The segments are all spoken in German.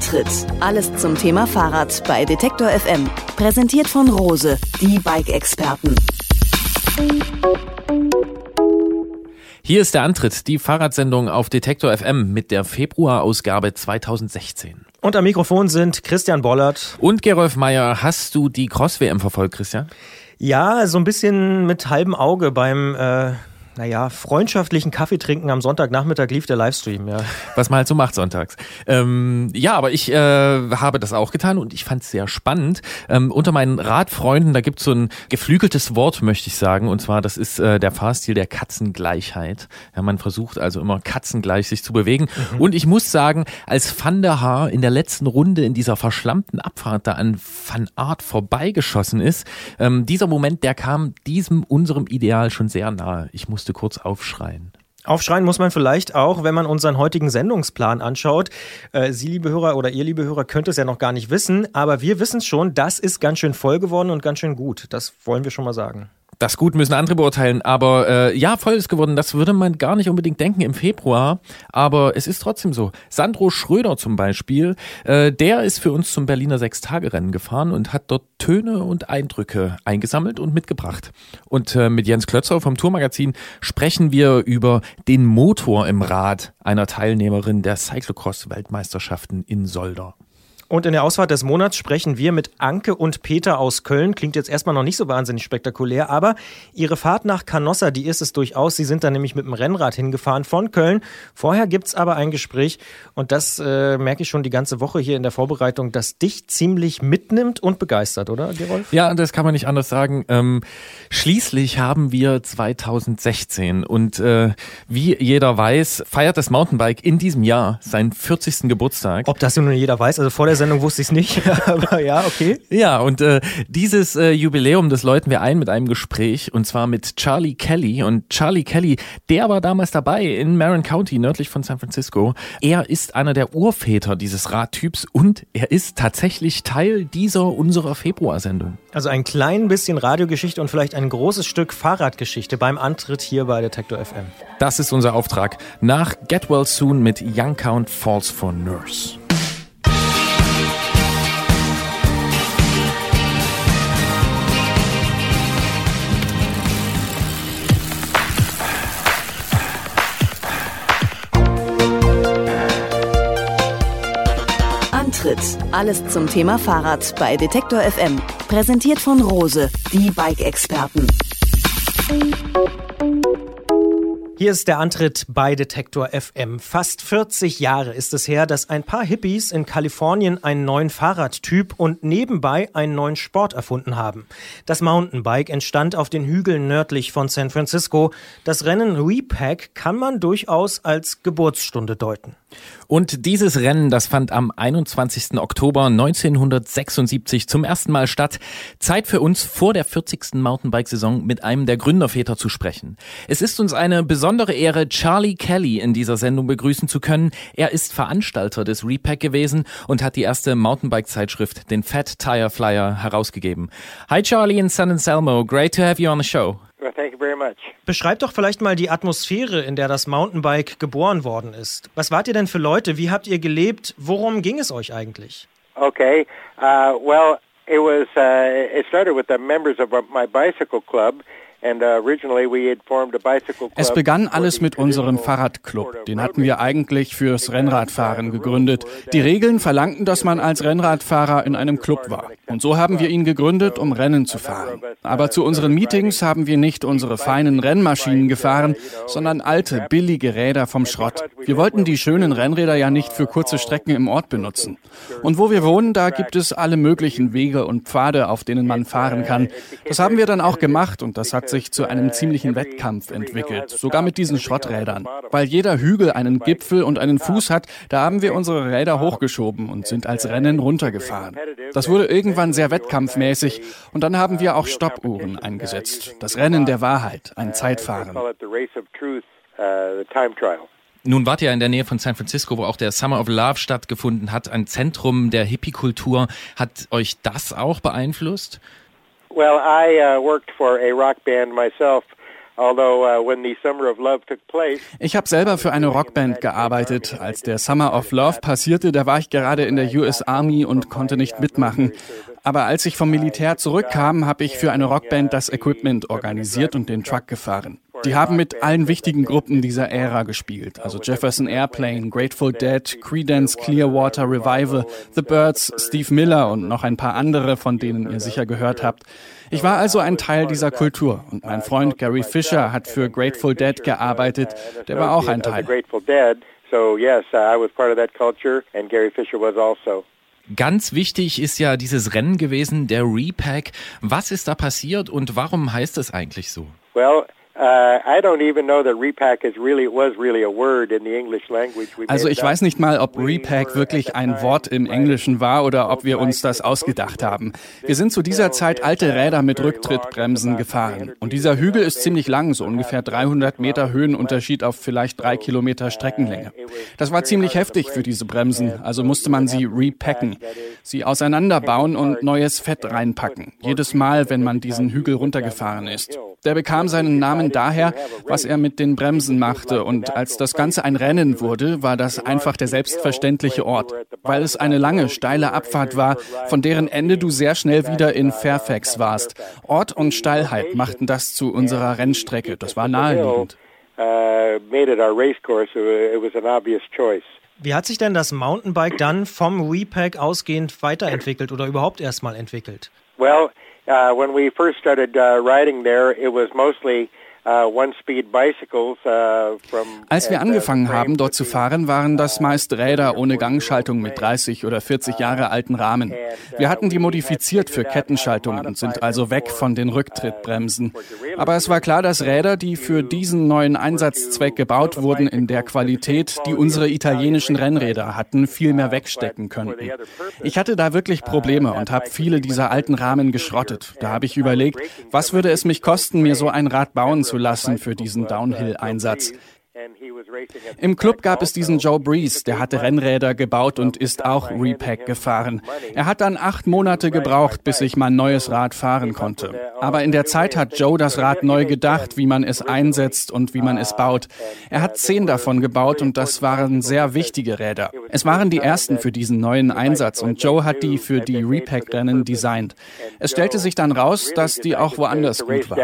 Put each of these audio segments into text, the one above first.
Antritt. Alles zum Thema Fahrrad bei Detektor FM. Präsentiert von Rose, die Bike-Experten. Hier ist der Antritt, die Fahrradsendung auf Detektor FM mit der Februarausgabe 2016. Und am Mikrofon sind Christian Bollert und Gerolf Meyer. Hast du die Cross-WM verfolgt, Christian? Ja, so ein bisschen mit halbem Auge beim äh, naja, freundschaftlichen Kaffee trinken am Sonntagnachmittag lief der Livestream, ja. Was man halt so macht sonntags. Ähm, ja, aber ich äh, habe das auch getan und ich fand es sehr spannend. Ähm, unter meinen Radfreunden, da gibt es so ein geflügeltes Wort, möchte ich sagen, und zwar, das ist äh, der Fahrstil der Katzengleichheit. Ja, man versucht also immer katzengleich sich zu bewegen. Mhm. Und ich muss sagen, als Van der Haar in der letzten Runde in dieser verschlammten Abfahrt da an Van Art vorbeigeschossen ist, ähm, dieser Moment, der kam diesem unserem Ideal schon sehr nahe. Ich musste musste kurz aufschreien. Aufschreien muss man vielleicht auch, wenn man unseren heutigen Sendungsplan anschaut. Äh, Sie, liebe Hörer, oder ihr, liebe Hörer, könnt es ja noch gar nicht wissen, aber wir wissen es schon, das ist ganz schön voll geworden und ganz schön gut. Das wollen wir schon mal sagen. Das Gut müssen andere beurteilen, aber äh, ja, voll ist geworden. Das würde man gar nicht unbedingt denken im Februar, aber es ist trotzdem so. Sandro Schröder zum Beispiel, äh, der ist für uns zum Berliner Sechstagerennen gefahren und hat dort Töne und Eindrücke eingesammelt und mitgebracht. Und äh, mit Jens Klötzer vom Tourmagazin sprechen wir über den Motor im Rad einer Teilnehmerin der Cyclocross-Weltmeisterschaften in Solder. Und in der Ausfahrt des Monats sprechen wir mit Anke und Peter aus Köln. Klingt jetzt erstmal noch nicht so wahnsinnig spektakulär, aber ihre Fahrt nach Canossa, die ist es durchaus. Sie sind da nämlich mit dem Rennrad hingefahren von Köln. Vorher gibt's aber ein Gespräch und das äh, merke ich schon die ganze Woche hier in der Vorbereitung, das dich ziemlich mitnimmt und begeistert, oder, Gerolf? Ja, das kann man nicht anders sagen. Ähm, schließlich haben wir 2016 und äh, wie jeder weiß, feiert das Mountainbike in diesem Jahr seinen 40. Geburtstag. Ob das nun jeder weiß, also vor der Sendung wusste ich es nicht, aber ja, okay. Ja, und äh, dieses äh, Jubiläum, das läuten wir ein mit einem Gespräch und zwar mit Charlie Kelly. Und Charlie Kelly, der war damals dabei in Marin County, nördlich von San Francisco. Er ist einer der Urväter dieses Radtyps und er ist tatsächlich Teil dieser unserer Februarsendung. Also ein klein bisschen Radiogeschichte und vielleicht ein großes Stück Fahrradgeschichte beim Antritt hier bei Detektor FM. Das ist unser Auftrag nach Get Well Soon mit Young Count Falls for Nurse. Antritt. Alles zum Thema Fahrrad bei Detektor FM. Präsentiert von Rose, die Bike-Experten. Hier ist der Antritt bei Detektor FM. Fast 40 Jahre ist es her, dass ein paar Hippies in Kalifornien einen neuen Fahrradtyp und nebenbei einen neuen Sport erfunden haben. Das Mountainbike entstand auf den Hügeln nördlich von San Francisco. Das Rennen Repack kann man durchaus als Geburtsstunde deuten. Und dieses Rennen, das fand am 21. Oktober 1976 zum ersten Mal statt. Zeit für uns vor der 40. Mountainbike-Saison mit einem der Gründerväter zu sprechen. Es ist uns eine besondere Ehre, Charlie Kelly in dieser Sendung begrüßen zu können. Er ist Veranstalter des Repack gewesen und hat die erste Mountainbike-Zeitschrift, den Fat Tire Flyer, herausgegeben. Hi Charlie in San Anselmo, great to have you on the show. Well, thank you very much. Beschreib doch vielleicht mal die Atmosphäre, in der das Mountainbike geboren worden ist. Was wart ihr denn für Leute? Wie habt ihr gelebt? Worum ging es euch eigentlich? Okay. Uh, well, it was. Uh, it started with the members of my bicycle club. Uh, es begann alles mit unserem Fahrradclub. Den hatten wir eigentlich fürs Rennradfahren gegründet. Die Regeln verlangten, dass man als Rennradfahrer in einem Club war. Und so haben wir ihn gegründet, um Rennen zu fahren. Aber zu unseren Meetings haben wir nicht unsere feinen Rennmaschinen gefahren, sondern alte, billige Räder vom Schrott. Wir wollten die schönen Rennräder ja nicht für kurze Strecken im Ort benutzen. Und wo wir wohnen, da gibt es alle möglichen Wege und Pfade, auf denen man fahren kann. Das haben wir dann auch gemacht und das hat sich zu einem ziemlichen Wettkampf entwickelt, sogar mit diesen Schrotträdern. Weil jeder Hügel einen Gipfel und einen Fuß hat, da haben wir unsere Räder hochgeschoben und sind als Rennen runtergefahren. Das wurde irgendwann sehr wettkampfmäßig und dann haben wir auch Stoppuhren eingesetzt. Das Rennen der Wahrheit, ein Zeitfahren. Nun wart ihr in der Nähe von San Francisco, wo auch der Summer of Love stattgefunden hat, ein Zentrum der Hippie-Kultur. Hat euch das auch beeinflusst? Well, I uh, worked for a rock band myself Uh, ich habe selber für eine Rockband gearbeitet. Als der Summer of Love passierte, da war ich gerade in der US Army und konnte nicht mitmachen. Aber als ich vom Militär zurückkam, habe ich für eine Rockband das Equipment organisiert und den Truck gefahren. Die haben mit allen wichtigen Gruppen dieser Ära gespielt, also Jefferson Airplane, Grateful Dead, Creedence Clearwater Revival, The Birds, Steve Miller und noch ein paar andere, von denen ihr sicher gehört habt. Ich war also ein Teil dieser Kultur und mein Freund Gary Fisher hat für Grateful Dead gearbeitet, der war auch ein Teil. So yes, I was part of that culture and Gary Fisher was also. Ganz wichtig ist ja dieses Rennen gewesen, der Repack. Was ist da passiert und warum heißt es eigentlich so? Well, also ich weiß nicht mal, ob Repack wirklich ein Wort im Englischen war oder ob wir uns das ausgedacht haben. Wir sind zu dieser Zeit alte Räder mit Rücktrittbremsen gefahren. Und dieser Hügel ist ziemlich lang, so ungefähr 300 Meter Höhenunterschied auf vielleicht drei Kilometer Streckenlänge. Das war ziemlich heftig für diese Bremsen, also musste man sie repacken, sie auseinanderbauen und neues Fett reinpacken. Jedes Mal, wenn man diesen Hügel runtergefahren ist. Der bekam seinen Namen daher, was er mit den Bremsen machte. Und als das Ganze ein Rennen wurde, war das einfach der selbstverständliche Ort, weil es eine lange, steile Abfahrt war, von deren Ende du sehr schnell wieder in Fairfax warst. Ort und Steilheit machten das zu unserer Rennstrecke. Das war naheliegend. Wie hat sich denn das Mountainbike dann vom Repack ausgehend weiterentwickelt oder überhaupt erstmal entwickelt? Well, uh, when we first started uh, riding there, it was mostly Uh, uh, Als wir angefangen haben, dort zu fahren, waren das meist Räder ohne Gangschaltung mit 30 oder 40 Jahre alten Rahmen. Wir hatten die modifiziert für Kettenschaltungen und sind also weg von den Rücktrittbremsen. Aber es war klar, dass Räder, die für diesen neuen Einsatzzweck gebaut wurden, in der Qualität, die unsere italienischen Rennräder hatten, viel mehr wegstecken könnten. Ich hatte da wirklich Probleme und habe viele dieser alten Rahmen geschrottet. Da habe ich überlegt, was würde es mich kosten, mir so ein Rad bauen zu lassen für diesen Downhill-Einsatz. Im Club gab es diesen Joe Breeze, der hatte Rennräder gebaut und ist auch Repack gefahren. Er hat dann acht Monate gebraucht, bis ich mein neues Rad fahren konnte. Aber in der Zeit hat Joe das Rad neu gedacht, wie man es einsetzt und wie man es baut. Er hat zehn davon gebaut und das waren sehr wichtige Räder. Es waren die ersten für diesen neuen Einsatz und Joe hat die für die Repack-Rennen designt. Es stellte sich dann raus, dass die auch woanders gut waren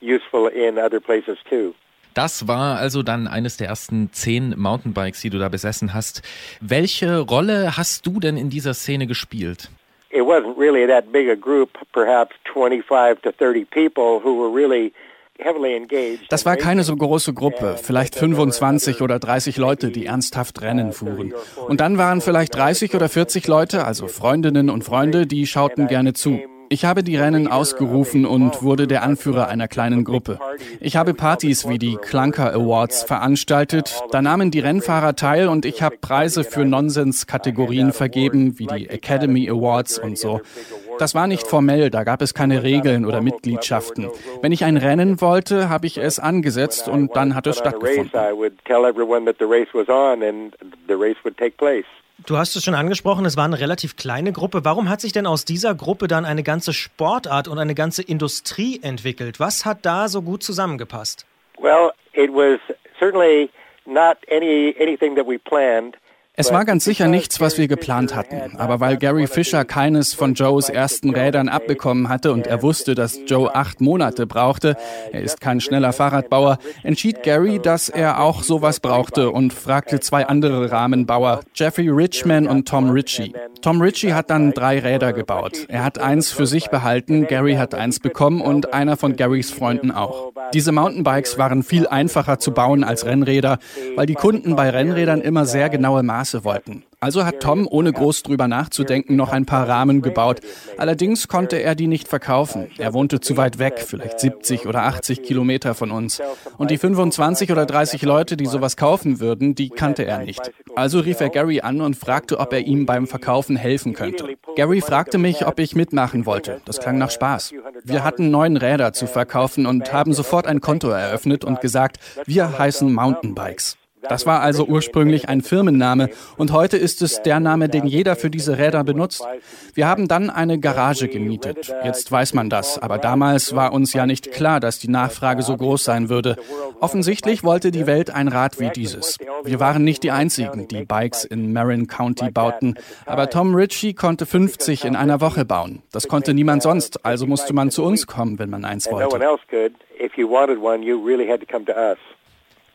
useful in other places too. Das war also dann eines der ersten zehn Mountainbikes, die du da besessen hast. Welche Rolle hast du denn in dieser Szene gespielt? It wasn't really that big a group, perhaps 25 to 30 people who were really das war keine so große Gruppe, vielleicht 25 oder 30 Leute, die ernsthaft Rennen fuhren. Und dann waren vielleicht 30 oder 40 Leute, also Freundinnen und Freunde, die schauten gerne zu. Ich habe die Rennen ausgerufen und wurde der Anführer einer kleinen Gruppe. Ich habe Partys wie die Clunker Awards veranstaltet. Da nahmen die Rennfahrer teil und ich habe Preise für Nonsens-Kategorien vergeben, wie die Academy Awards und so. Das war nicht formell, da gab es keine Regeln oder Mitgliedschaften. Wenn ich ein Rennen wollte, habe ich es angesetzt und dann hat es stattgefunden. Du hast es schon angesprochen, es war eine relativ kleine Gruppe. Warum hat sich denn aus dieser Gruppe dann eine ganze Sportart und eine ganze Industrie entwickelt? Was hat da so gut zusammengepasst? Well, it was certainly not any anything that we planned. Es war ganz sicher nichts, was wir geplant hatten. Aber weil Gary Fisher keines von Joes ersten Rädern abbekommen hatte und er wusste, dass Joe acht Monate brauchte, er ist kein schneller Fahrradbauer, entschied Gary, dass er auch sowas brauchte und fragte zwei andere Rahmenbauer, Jeffrey Richman und Tom Ritchie. Tom Ritchie hat dann drei Räder gebaut. Er hat eins für sich behalten, Gary hat eins bekommen und einer von Garys Freunden auch. Diese Mountainbikes waren viel einfacher zu bauen als Rennräder, weil die Kunden bei Rennrädern immer sehr genaue Maße wollten. Also hat Tom, ohne groß drüber nachzudenken, noch ein paar Rahmen gebaut. Allerdings konnte er die nicht verkaufen. Er wohnte zu weit weg, vielleicht 70 oder 80 Kilometer von uns. Und die 25 oder 30 Leute, die sowas kaufen würden, die kannte er nicht. Also rief er Gary an und fragte, ob er ihm beim Verkaufen helfen könnte. Gary fragte mich, ob ich mitmachen wollte. Das klang nach Spaß. Wir hatten neun Räder zu verkaufen und haben sofort ein Konto eröffnet und gesagt, wir heißen Mountainbikes. Das war also ursprünglich ein Firmenname und heute ist es der Name, den jeder für diese Räder benutzt. Wir haben dann eine Garage gemietet. Jetzt weiß man das, aber damals war uns ja nicht klar, dass die Nachfrage so groß sein würde. Offensichtlich wollte die Welt ein Rad wie dieses. Wir waren nicht die einzigen, die Bikes in Marin County bauten, aber Tom Ritchie konnte 50 in einer Woche bauen. Das konnte niemand sonst, also musste man zu uns kommen, wenn man eins wollte.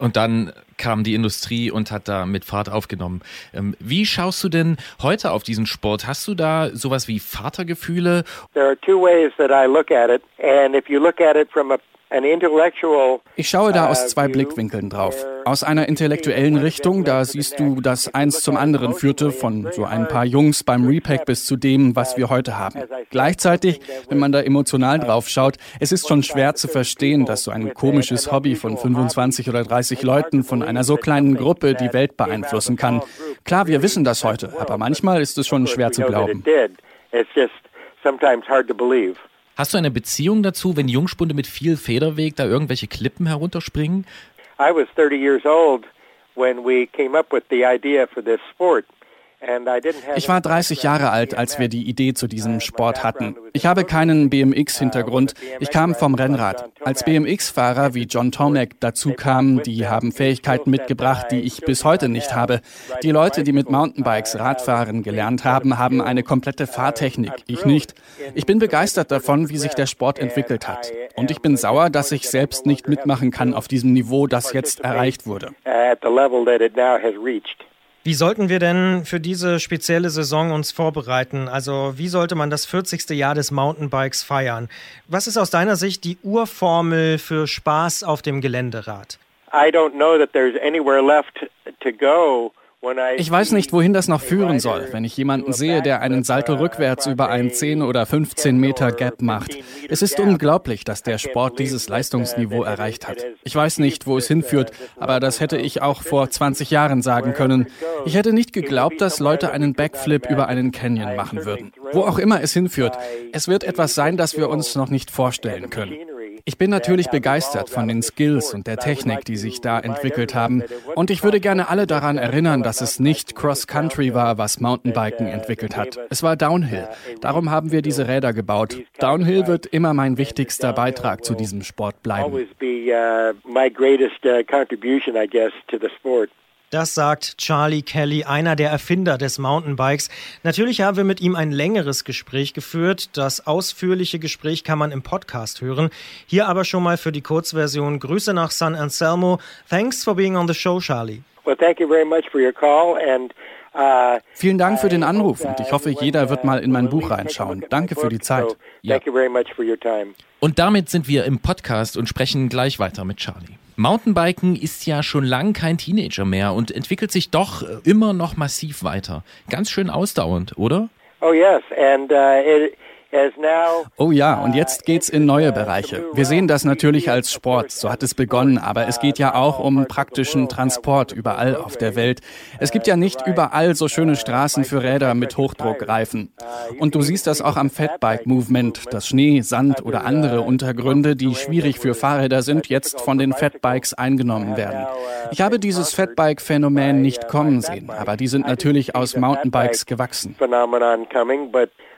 Und dann kam die Industrie und hat da mit Fahrt aufgenommen. Ähm, wie schaust du denn heute auf diesen Sport? Hast du da sowas wie Vatergefühle? There are two ways that I look at it. And if you look at it from a ich schaue da aus uh, zwei Blickwinkeln drauf. Aus einer intellektuellen Richtung, da siehst du, dass eins zum anderen führte, von so ein paar Jungs beim Repack bis zu dem, was wir heute haben. Gleichzeitig, wenn man da emotional drauf schaut, es ist schon schwer zu verstehen, dass so ein komisches Hobby von 25 oder 30 Leuten von einer so kleinen Gruppe die Welt beeinflussen kann. Klar, wir wissen das heute, aber manchmal ist es schon schwer zu glauben. It's just sometimes hard to believe. Hast du eine Beziehung dazu, wenn Jungspunde mit viel Federweg da irgendwelche Klippen herunterspringen? I was 30 years old when we came up with the idea for this sport. Ich war 30 Jahre alt, als wir die Idee zu diesem Sport hatten. Ich habe keinen BMX-Hintergrund. Ich kam vom Rennrad. Als BMX-Fahrer wie John Tomac dazu kamen, die haben Fähigkeiten mitgebracht, die ich bis heute nicht habe. Die Leute, die mit Mountainbikes Radfahren gelernt haben, haben eine komplette Fahrtechnik. Ich nicht. Ich bin begeistert davon, wie sich der Sport entwickelt hat. Und ich bin sauer, dass ich selbst nicht mitmachen kann auf diesem Niveau, das jetzt erreicht wurde. Wie sollten wir denn für diese spezielle Saison uns vorbereiten? Also wie sollte man das 40. Jahr des Mountainbikes feiern? Was ist aus deiner Sicht die Urformel für Spaß auf dem Geländerad? I don't know that there's anywhere left to go ich weiß nicht, wohin das noch führen soll, wenn ich jemanden sehe, der einen Salto rückwärts über einen 10 oder 15 Meter Gap macht. Es ist unglaublich, dass der Sport dieses Leistungsniveau erreicht hat. Ich weiß nicht, wo es hinführt, aber das hätte ich auch vor 20 Jahren sagen können. Ich hätte nicht geglaubt, dass Leute einen Backflip über einen Canyon machen würden. Wo auch immer es hinführt, es wird etwas sein, das wir uns noch nicht vorstellen können. Ich bin natürlich begeistert von den Skills und der Technik, die sich da entwickelt haben. Und ich würde gerne alle daran erinnern, dass es nicht Cross-Country war, was Mountainbiken entwickelt hat. Es war Downhill. Darum haben wir diese Räder gebaut. Downhill wird immer mein wichtigster Beitrag zu diesem Sport bleiben. Das sagt Charlie Kelly, einer der Erfinder des Mountainbikes. Natürlich haben wir mit ihm ein längeres Gespräch geführt. Das ausführliche Gespräch kann man im Podcast hören. Hier aber schon mal für die Kurzversion Grüße nach San Anselmo. Thanks for being on the show, Charlie. Well, thank you very much for your call and uh, Vielen Dank für den Anruf und ich hoffe, jeder wird mal in mein Buch reinschauen. Danke für die Zeit. Ja. Und damit sind wir im Podcast und sprechen gleich weiter mit Charlie. Mountainbiken ist ja schon lang kein Teenager mehr und entwickelt sich doch immer noch massiv weiter. Ganz schön ausdauernd, oder? Oh yes, and uh, it, Oh ja, und jetzt geht's in neue Bereiche. Wir sehen das natürlich als Sport, so hat es begonnen, aber es geht ja auch um praktischen Transport überall auf der Welt. Es gibt ja nicht überall so schöne Straßen für Räder mit Hochdruckreifen. Und du siehst das auch am Fatbike Movement, dass Schnee, Sand oder andere Untergründe, die schwierig für Fahrräder sind, jetzt von den Fatbikes eingenommen werden. Ich habe dieses Fatbike-Phänomen nicht kommen sehen, aber die sind natürlich aus Mountainbikes gewachsen.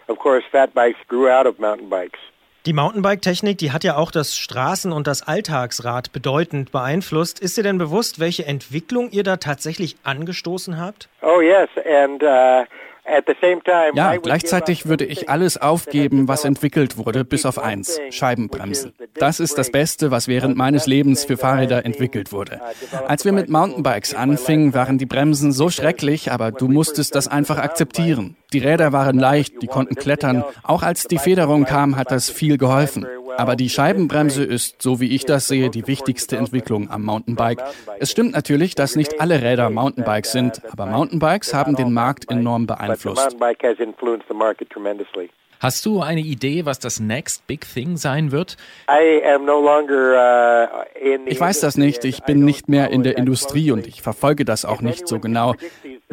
Of course, fat bikes grew out of mountain bikes. Die Mountainbike-Technik, die hat ja auch das Straßen- und das Alltagsrad bedeutend beeinflusst. Ist dir denn bewusst, welche Entwicklung ihr da tatsächlich angestoßen habt? Oh yes, and uh, Ja, gleichzeitig würde ich alles aufgeben, was entwickelt wurde, bis auf eins, Scheibenbremsen. Das ist das Beste, was während meines Lebens für Fahrräder entwickelt wurde. Als wir mit Mountainbikes anfingen, waren die Bremsen so schrecklich, aber du musstest das einfach akzeptieren. Die Räder waren leicht, die konnten klettern. Auch als die Federung kam, hat das viel geholfen. Aber die Scheibenbremse ist, so wie ich das sehe, die wichtigste Entwicklung am Mountainbike. Es stimmt natürlich, dass nicht alle Räder Mountainbikes sind, aber Mountainbikes haben den Markt enorm beeinflusst. Hast du eine Idee, was das Next Big Thing sein wird? Uh, ich weiß das nicht. Ich bin nicht mehr in der Industrie und ich verfolge das auch nicht so genau.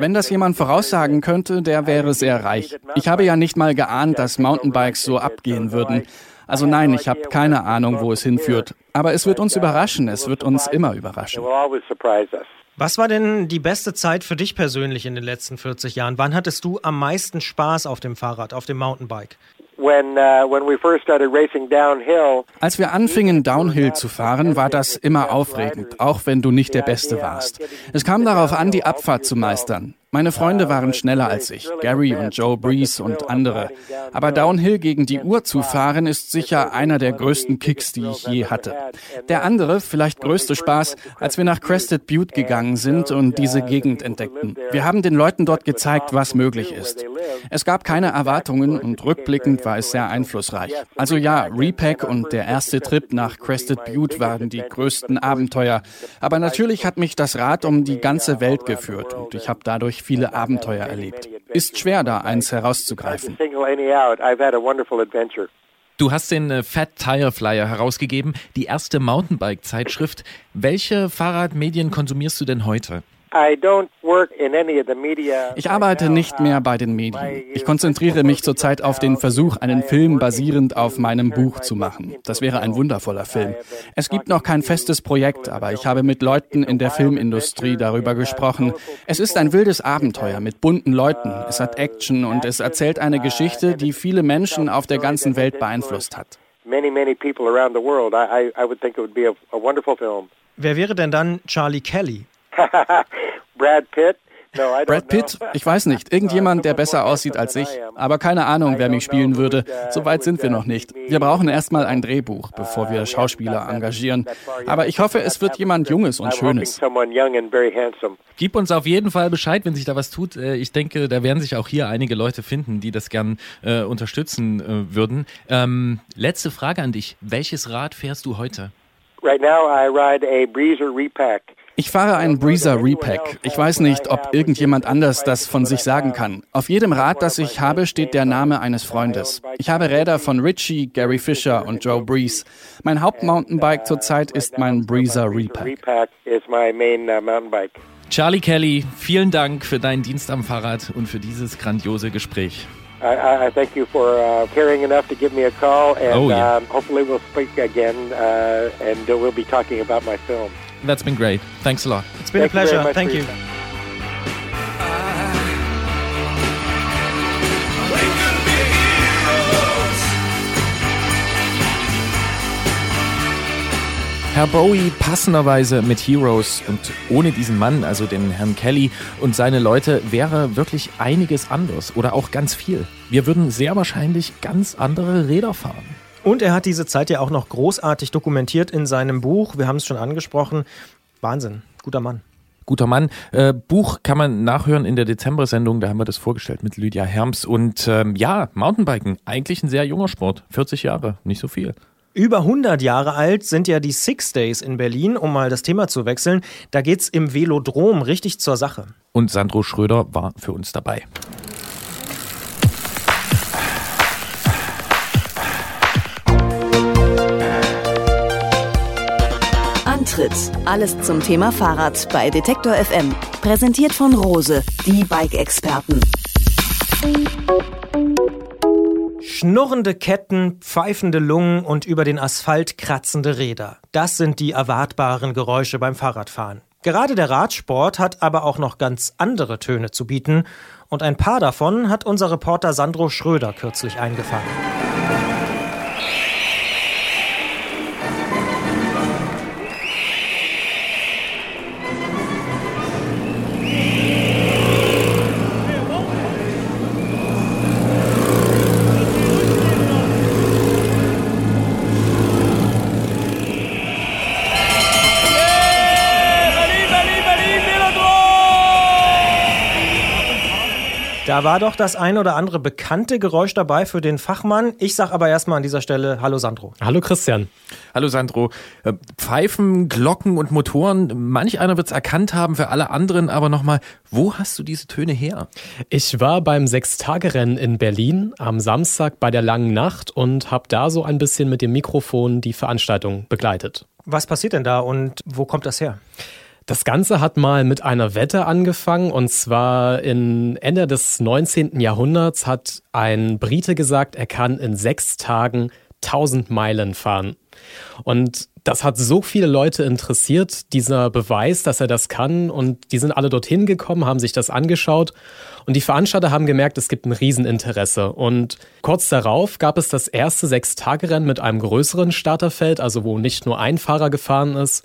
Wenn das jemand voraussagen könnte, der wäre sehr reich. Ich habe ja nicht mal geahnt, dass Mountainbikes so abgehen würden. Also nein, ich habe keine Ahnung, wo es hinführt. Aber es wird uns überraschen, es wird uns immer überraschen. Was war denn die beste Zeit für dich persönlich in den letzten 40 Jahren? Wann hattest du am meisten Spaß auf dem Fahrrad, auf dem Mountainbike? Uh, Als wir anfingen, Downhill zu fahren, war das immer aufregend, auch wenn du nicht der Beste warst. Es kam darauf an, die Abfahrt zu meistern. Meine Freunde waren schneller als ich, Gary und Joe Breeze und andere. Aber Downhill gegen die Uhr zu fahren, ist sicher einer der größten Kicks, die ich je hatte. Der andere, vielleicht größte Spaß, als wir nach Crested Butte gegangen sind und diese Gegend entdeckten. Wir haben den Leuten dort gezeigt, was möglich ist. Es gab keine Erwartungen und rückblickend war es sehr einflussreich. Also ja, Repack und der erste Trip nach Crested Butte waren die größten Abenteuer. Aber natürlich hat mich das Rad um die ganze Welt geführt und ich habe dadurch viele Abenteuer erlebt. Ist schwer, da eins herauszugreifen. Du hast den äh, Fat Tire Flyer herausgegeben, die erste Mountainbike-Zeitschrift. Welche Fahrradmedien konsumierst du denn heute? Ich arbeite nicht mehr bei den Medien. Ich konzentriere mich zurzeit auf den Versuch, einen Film basierend auf meinem Buch zu machen. Das wäre ein wundervoller Film. Es gibt noch kein festes Projekt, aber ich habe mit Leuten in der Filmindustrie darüber gesprochen. Es ist ein wildes Abenteuer mit bunten Leuten. Es hat Action und es erzählt eine Geschichte, die viele Menschen auf der ganzen Welt beeinflusst hat. Wer wäre denn dann Charlie Kelly? Brad Pitt. Brad Pitt? Ich weiß nicht. Irgendjemand, der besser aussieht als ich. Aber keine Ahnung, wer mich spielen würde. So weit sind wir noch nicht. Wir brauchen erstmal ein Drehbuch, bevor wir Schauspieler engagieren. Aber ich hoffe, es wird jemand Junges und Schönes. Gib uns auf jeden Fall Bescheid, wenn sich da was tut. Äh, ich denke, da werden sich auch hier einige Leute finden, die das gern äh, unterstützen äh, würden. Ähm, letzte Frage an dich. Welches Rad fährst du heute? Right now I ride a Breezer Repack. Ich fahre einen Breezer Repack. Ich weiß nicht, ob irgendjemand anders das von sich sagen kann. Auf jedem Rad, das ich habe, steht der Name eines Freundes. Ich habe Räder von Richie, Gary Fisher und Joe Breeze. Mein Hauptmountainbike zurzeit ist mein Breezer Repack. Charlie Kelly, vielen Dank für deinen Dienst am Fahrrad und für dieses grandiose Gespräch. I, I thank you for uh, caring enough to give me a call, and oh, yeah. um, hopefully we'll speak again, uh, and we'll be talking about my film. That's been great. Thanks a lot. It's been Thank a pleasure. Thank you. Herr Bowie passenderweise mit Heroes und ohne diesen Mann, also den Herrn Kelly und seine Leute, wäre wirklich einiges anders oder auch ganz viel. Wir würden sehr wahrscheinlich ganz andere Räder fahren. Und er hat diese Zeit ja auch noch großartig dokumentiert in seinem Buch. Wir haben es schon angesprochen. Wahnsinn, guter Mann. Guter Mann. Äh, Buch kann man nachhören in der Dezember-Sendung, da haben wir das vorgestellt mit Lydia Herms. Und ähm, ja, Mountainbiken, eigentlich ein sehr junger Sport, 40 Jahre, nicht so viel. Über 100 Jahre alt sind ja die Six Days in Berlin, um mal das Thema zu wechseln. Da geht's im Velodrom richtig zur Sache. Und Sandro Schröder war für uns dabei. Antritt. Alles zum Thema Fahrrad bei Detektor FM. Präsentiert von Rose, die Bike-Experten. Schnurrende Ketten, pfeifende Lungen und über den Asphalt kratzende Räder. Das sind die erwartbaren Geräusche beim Fahrradfahren. Gerade der Radsport hat aber auch noch ganz andere Töne zu bieten und ein paar davon hat unser Reporter Sandro Schröder kürzlich eingefangen. Da war doch das ein oder andere bekannte Geräusch dabei für den Fachmann. Ich sag aber erstmal an dieser Stelle Hallo Sandro. Hallo Christian. Hallo Sandro. Äh, Pfeifen, Glocken und Motoren, manch einer wird es erkannt haben, für alle anderen aber nochmal, wo hast du diese Töne her? Ich war beim Sechstagerennen in Berlin am Samstag bei der langen Nacht und habe da so ein bisschen mit dem Mikrofon die Veranstaltung begleitet. Was passiert denn da und wo kommt das her? Das Ganze hat mal mit einer Wette angefangen und zwar in Ende des 19. Jahrhunderts hat ein Brite gesagt, er kann in sechs Tagen 1000 Meilen fahren. Und das hat so viele Leute interessiert, dieser Beweis, dass er das kann. Und die sind alle dorthin gekommen, haben sich das angeschaut. Und die Veranstalter haben gemerkt, es gibt ein Rieseninteresse. Und kurz darauf gab es das erste Sechstagerennen mit einem größeren Starterfeld, also wo nicht nur ein Fahrer gefahren ist.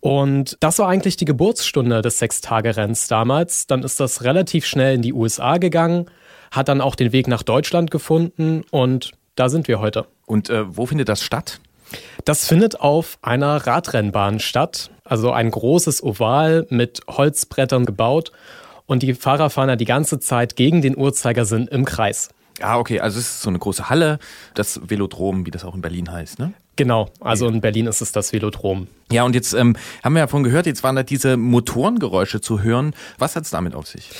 Und das war eigentlich die Geburtsstunde des Sechstagerenns damals. Dann ist das relativ schnell in die USA gegangen, hat dann auch den Weg nach Deutschland gefunden und da sind wir heute. Und äh, wo findet das statt? Das findet auf einer Radrennbahn statt, also ein großes Oval mit Holzbrettern gebaut und die Fahrer fahren da die ganze Zeit gegen den Uhrzeigersinn im Kreis. Ah, okay, also es ist so eine große Halle, das Velodrom, wie das auch in Berlin heißt, ne? Genau, also in Berlin ist es das Velodrom. Ja, und jetzt ähm, haben wir ja vorhin gehört, jetzt waren da diese Motorengeräusche zu hören. Was hat es damit auf sich?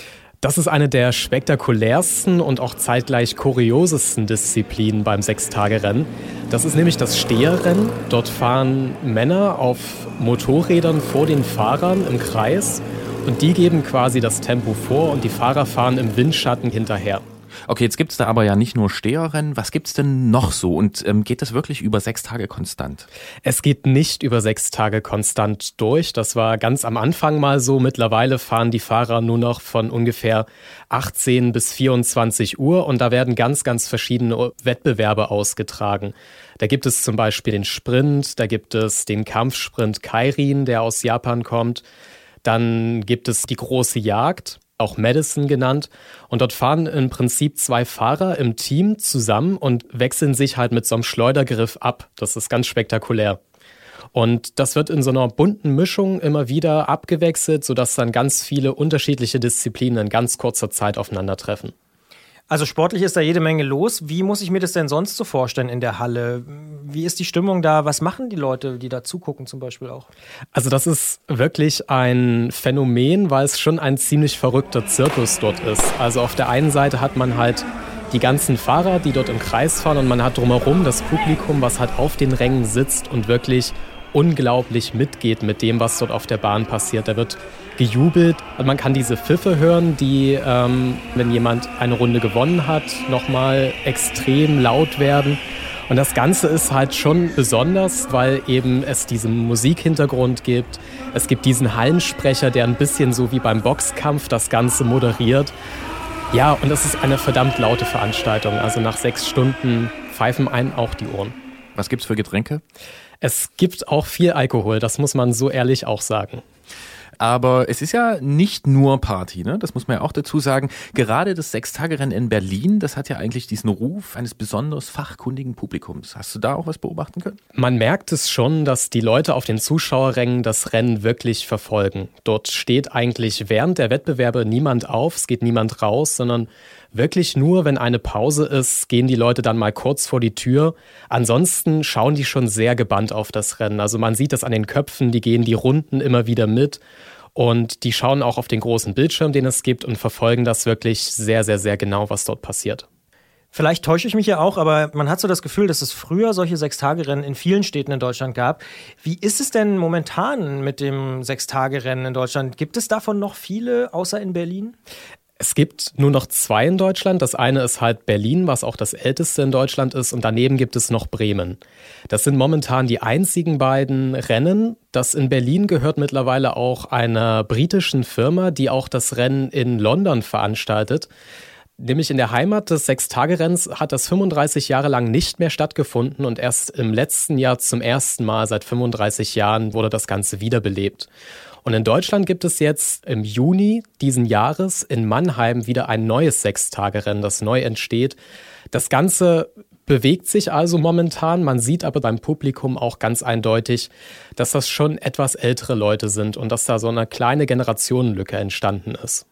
Das ist eine der spektakulärsten und auch zeitgleich kuriosesten Disziplinen beim Sechstagerennen. Das ist nämlich das Steherrennen. Dort fahren Männer auf Motorrädern vor den Fahrern im Kreis und die geben quasi das Tempo vor und die Fahrer fahren im Windschatten hinterher. Okay, jetzt gibt es da aber ja nicht nur Steherrennen. Was gibt es denn noch so? Und ähm, geht das wirklich über sechs Tage konstant? Es geht nicht über sechs Tage konstant durch. Das war ganz am Anfang mal so. Mittlerweile fahren die Fahrer nur noch von ungefähr 18 bis 24 Uhr und da werden ganz, ganz verschiedene Wettbewerbe ausgetragen. Da gibt es zum Beispiel den Sprint, da gibt es den Kampfsprint Kairin, der aus Japan kommt. Dann gibt es die große Jagd auch Madison genannt. Und dort fahren im Prinzip zwei Fahrer im Team zusammen und wechseln sich halt mit so einem Schleudergriff ab. Das ist ganz spektakulär. Und das wird in so einer bunten Mischung immer wieder abgewechselt, sodass dann ganz viele unterschiedliche Disziplinen in ganz kurzer Zeit aufeinandertreffen. Also sportlich ist da jede Menge los. Wie muss ich mir das denn sonst so vorstellen in der Halle? Wie ist die Stimmung da? Was machen die Leute, die da zugucken zum Beispiel auch? Also das ist wirklich ein Phänomen, weil es schon ein ziemlich verrückter Zirkus dort ist. Also auf der einen Seite hat man halt die ganzen Fahrer, die dort im Kreis fahren und man hat drumherum das Publikum, was halt auf den Rängen sitzt und wirklich unglaublich mitgeht mit dem, was dort auf der Bahn passiert. Da wird gejubelt. Und man kann diese Pfiffe hören, die, ähm, wenn jemand eine Runde gewonnen hat, nochmal extrem laut werden. Und das Ganze ist halt schon besonders, weil eben es diesen Musikhintergrund gibt. Es gibt diesen Hallensprecher, der ein bisschen so wie beim Boxkampf das Ganze moderiert. Ja, und es ist eine verdammt laute Veranstaltung. Also nach sechs Stunden pfeifen einen auch die Ohren. Was gibt's für Getränke? Es gibt auch viel Alkohol, das muss man so ehrlich auch sagen. Aber es ist ja nicht nur Party, ne? Das muss man ja auch dazu sagen. Gerade das Sechstagerennen in Berlin, das hat ja eigentlich diesen Ruf eines besonders fachkundigen Publikums. Hast du da auch was beobachten können? Man merkt es schon, dass die Leute auf den Zuschauerrängen das Rennen wirklich verfolgen. Dort steht eigentlich während der Wettbewerbe niemand auf, es geht niemand raus, sondern wirklich nur, wenn eine Pause ist, gehen die Leute dann mal kurz vor die Tür. Ansonsten schauen die schon sehr gebannt auf das Rennen. Also man sieht das an den Köpfen, die gehen die Runden immer wieder mit. Und die schauen auch auf den großen Bildschirm, den es gibt, und verfolgen das wirklich sehr, sehr, sehr genau, was dort passiert. Vielleicht täusche ich mich ja auch, aber man hat so das Gefühl, dass es früher solche Sechstagerennen in vielen Städten in Deutschland gab. Wie ist es denn momentan mit dem Sechstagerennen in Deutschland? Gibt es davon noch viele, außer in Berlin? Es gibt nur noch zwei in Deutschland. Das eine ist halt Berlin, was auch das älteste in Deutschland ist. Und daneben gibt es noch Bremen. Das sind momentan die einzigen beiden Rennen. Das in Berlin gehört mittlerweile auch einer britischen Firma, die auch das Rennen in London veranstaltet. Nämlich in der Heimat des Sechstagerenns hat das 35 Jahre lang nicht mehr stattgefunden und erst im letzten Jahr zum ersten Mal seit 35 Jahren wurde das Ganze wiederbelebt. Und in Deutschland gibt es jetzt im Juni diesen Jahres in Mannheim wieder ein neues Sechstagerennen, das neu entsteht. Das Ganze bewegt sich also momentan. Man sieht aber beim Publikum auch ganz eindeutig, dass das schon etwas ältere Leute sind und dass da so eine kleine Generationenlücke entstanden ist.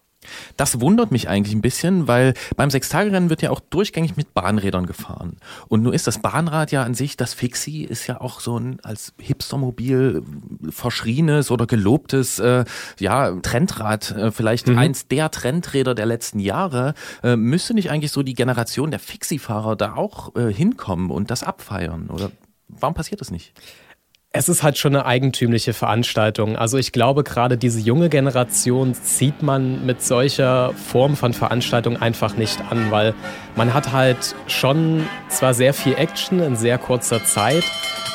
Das wundert mich eigentlich ein bisschen, weil beim Sechstagerennen wird ja auch durchgängig mit Bahnrädern gefahren. Und nun ist das Bahnrad ja an sich, das Fixie ist ja auch so ein als Hipstermobil verschrienes oder gelobtes äh, ja, Trendrad, äh, vielleicht mhm. eins der Trendräder der letzten Jahre. Äh, müsste nicht eigentlich so die Generation der Fixie-Fahrer da auch äh, hinkommen und das abfeiern? Oder warum passiert das nicht? Es ist halt schon eine eigentümliche Veranstaltung. Also ich glaube, gerade diese junge Generation zieht man mit solcher Form von Veranstaltung einfach nicht an, weil man hat halt schon zwar sehr viel Action in sehr kurzer Zeit,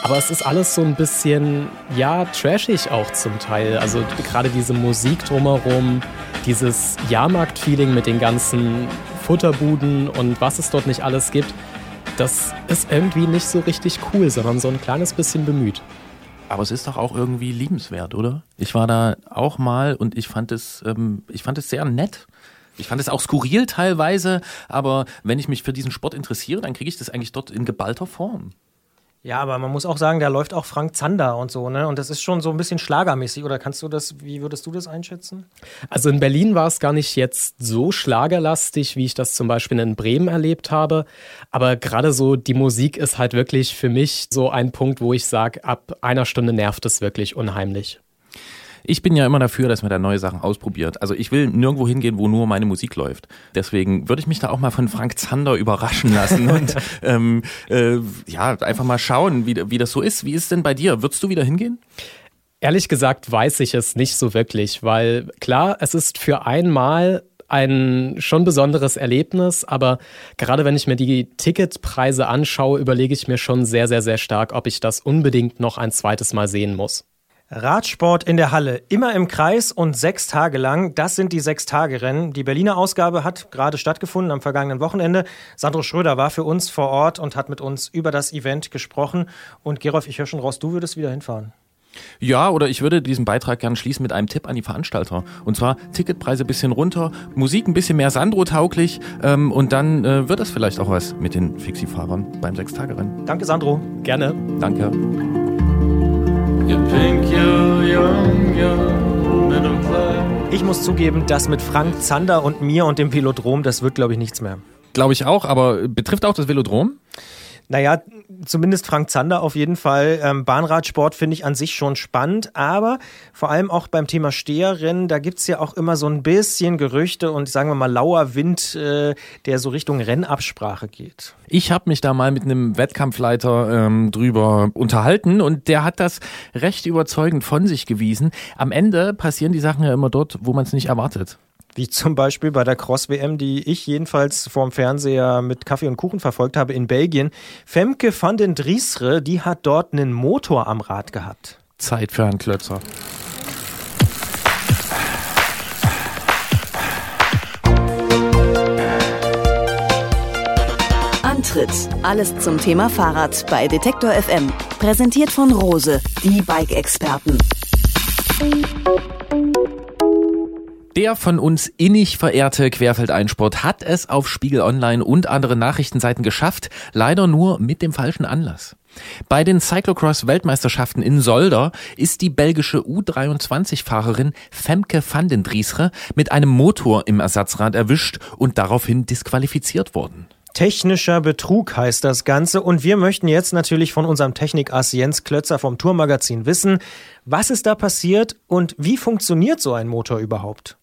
aber es ist alles so ein bisschen, ja, trashig auch zum Teil. Also gerade diese Musik drumherum, dieses Jahrmarkt-Feeling mit den ganzen Futterbuden und was es dort nicht alles gibt, das ist irgendwie nicht so richtig cool, sondern so ein kleines bisschen bemüht. Aber es ist doch auch irgendwie liebenswert, oder? Ich war da auch mal und ich fand es, ähm, ich fand es sehr nett. Ich fand es auch skurril teilweise, aber wenn ich mich für diesen Sport interessiere, dann kriege ich das eigentlich dort in geballter Form. Ja, aber man muss auch sagen, da läuft auch Frank Zander und so, ne? Und das ist schon so ein bisschen schlagermäßig. Oder kannst du das, wie würdest du das einschätzen? Also in Berlin war es gar nicht jetzt so schlagerlastig, wie ich das zum Beispiel in Bremen erlebt habe. Aber gerade so die Musik ist halt wirklich für mich so ein Punkt, wo ich sage, ab einer Stunde nervt es wirklich unheimlich. Ich bin ja immer dafür, dass man da neue Sachen ausprobiert. Also ich will nirgendwo hingehen, wo nur meine Musik läuft. Deswegen würde ich mich da auch mal von Frank Zander überraschen lassen und ähm, äh, ja, einfach mal schauen, wie, wie das so ist. Wie ist es denn bei dir? Würdest du wieder hingehen? Ehrlich gesagt weiß ich es nicht so wirklich, weil klar, es ist für einmal ein schon besonderes Erlebnis, aber gerade wenn ich mir die Ticketpreise anschaue, überlege ich mir schon sehr, sehr, sehr stark, ob ich das unbedingt noch ein zweites Mal sehen muss. Radsport in der Halle, immer im Kreis und sechs Tage lang. Das sind die sechs Tage Rennen. Die Berliner Ausgabe hat gerade stattgefunden am vergangenen Wochenende. Sandro Schröder war für uns vor Ort und hat mit uns über das Event gesprochen. Und Gerolf, ich höre schon raus, du würdest wieder hinfahren. Ja, oder ich würde diesen Beitrag gerne schließen mit einem Tipp an die Veranstalter. Und zwar Ticketpreise ein bisschen runter, Musik ein bisschen mehr Sandro-tauglich ähm, und dann äh, wird das vielleicht auch was mit den Fixie-Fahrern beim Sechstagerennen. Danke, Sandro. Gerne. Danke. Ich muss zugeben, das mit Frank Zander und mir und dem Velodrom, das wird, glaube ich, nichts mehr. Glaube ich auch, aber betrifft auch das Velodrom? Naja, zumindest Frank Zander auf jeden Fall. Ähm, Bahnradsport finde ich an sich schon spannend, aber vor allem auch beim Thema Steherrennen, da gibt es ja auch immer so ein bisschen Gerüchte und sagen wir mal lauer Wind, äh, der so Richtung Rennabsprache geht. Ich habe mich da mal mit einem Wettkampfleiter ähm, drüber unterhalten und der hat das recht überzeugend von sich gewiesen. Am Ende passieren die Sachen ja immer dort, wo man es nicht erwartet. Wie zum Beispiel bei der Cross-WM, die ich jedenfalls vorm Fernseher mit Kaffee und Kuchen verfolgt habe in Belgien. Femke van den Driesre, die hat dort einen Motor am Rad gehabt. Zeit für einen Klötzer. Antritt. Alles zum Thema Fahrrad bei Detektor FM. Präsentiert von Rose, die Bike-Experten. Der von uns innig verehrte Querfeldeinsport hat es auf Spiegel Online und andere Nachrichtenseiten geschafft, leider nur mit dem falschen Anlass. Bei den Cyclocross-Weltmeisterschaften in Solder ist die belgische U23-Fahrerin Femke van den Driesre mit einem Motor im Ersatzrad erwischt und daraufhin disqualifiziert worden. Technischer Betrug heißt das Ganze und wir möchten jetzt natürlich von unserem Technikass Jens Klötzer vom Tourmagazin wissen, was ist da passiert und wie funktioniert so ein Motor überhaupt?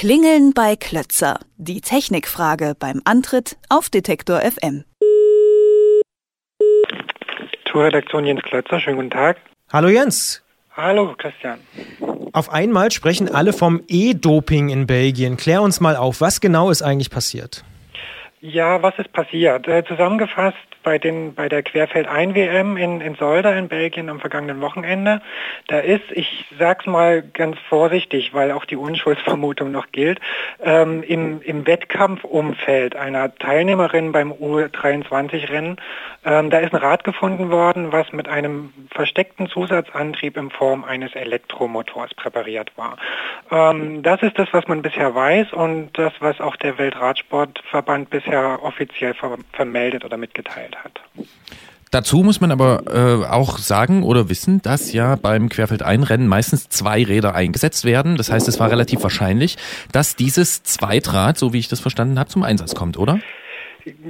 Klingeln bei Klötzer. Die Technikfrage beim Antritt auf Detektor FM. Tourredaktion Jens Klötzer, schönen guten Tag. Hallo Jens. Hallo Christian. Auf einmal sprechen alle vom E-Doping in Belgien. Klär uns mal auf, was genau ist eigentlich passiert? Ja, was ist passiert? Äh, zusammengefasst bei, den, bei der Querfeld-Ein-WM in, in Solda in Belgien am vergangenen Wochenende. Da ist, ich sag's mal ganz vorsichtig, weil auch die Unschuldsvermutung noch gilt, ähm, im, im Wettkampfumfeld einer Teilnehmerin beim U23-Rennen, ähm, da ist ein Rad gefunden worden, was mit einem versteckten Zusatzantrieb in Form eines Elektromotors präpariert war. Ähm, das ist das, was man bisher weiß und das, was auch der Weltradsportverband bisher offiziell ver vermeldet oder mitgeteilt hat. Dazu muss man aber äh, auch sagen oder wissen, dass ja beim Querfeldeinrennen meistens zwei Räder eingesetzt werden. Das heißt, es war relativ wahrscheinlich, dass dieses Zweitrad, so wie ich das verstanden habe, zum Einsatz kommt, oder?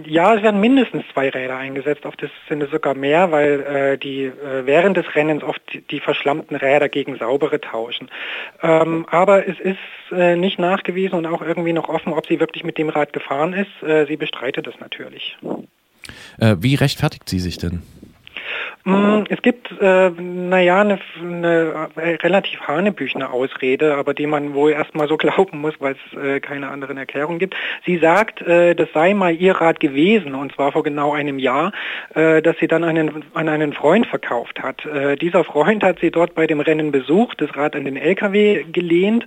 Ja, es werden mindestens zwei Räder eingesetzt, auf das sind es sogar mehr, weil äh, die äh, während des Rennens oft die, verschlammten Räder gegen saubere tauschen. Ähm, aber es ist äh, nicht nachgewiesen und auch irgendwie noch offen, ob sie wirklich mit dem Rad gefahren ist. Äh, sie bestreitet es natürlich. Äh, wie rechtfertigt sie sich denn? Mm, es gibt, äh, naja, eine, eine relativ hanebüchene Ausrede, aber die man wohl erstmal so glauben muss, weil es äh, keine anderen Erklärungen gibt. Sie sagt, äh, das sei mal ihr Rad gewesen, und zwar vor genau einem Jahr, äh, dass sie dann einen, an einen Freund verkauft hat. Äh, dieser Freund hat sie dort bei dem Rennen besucht, das Rad an den LKW gelehnt.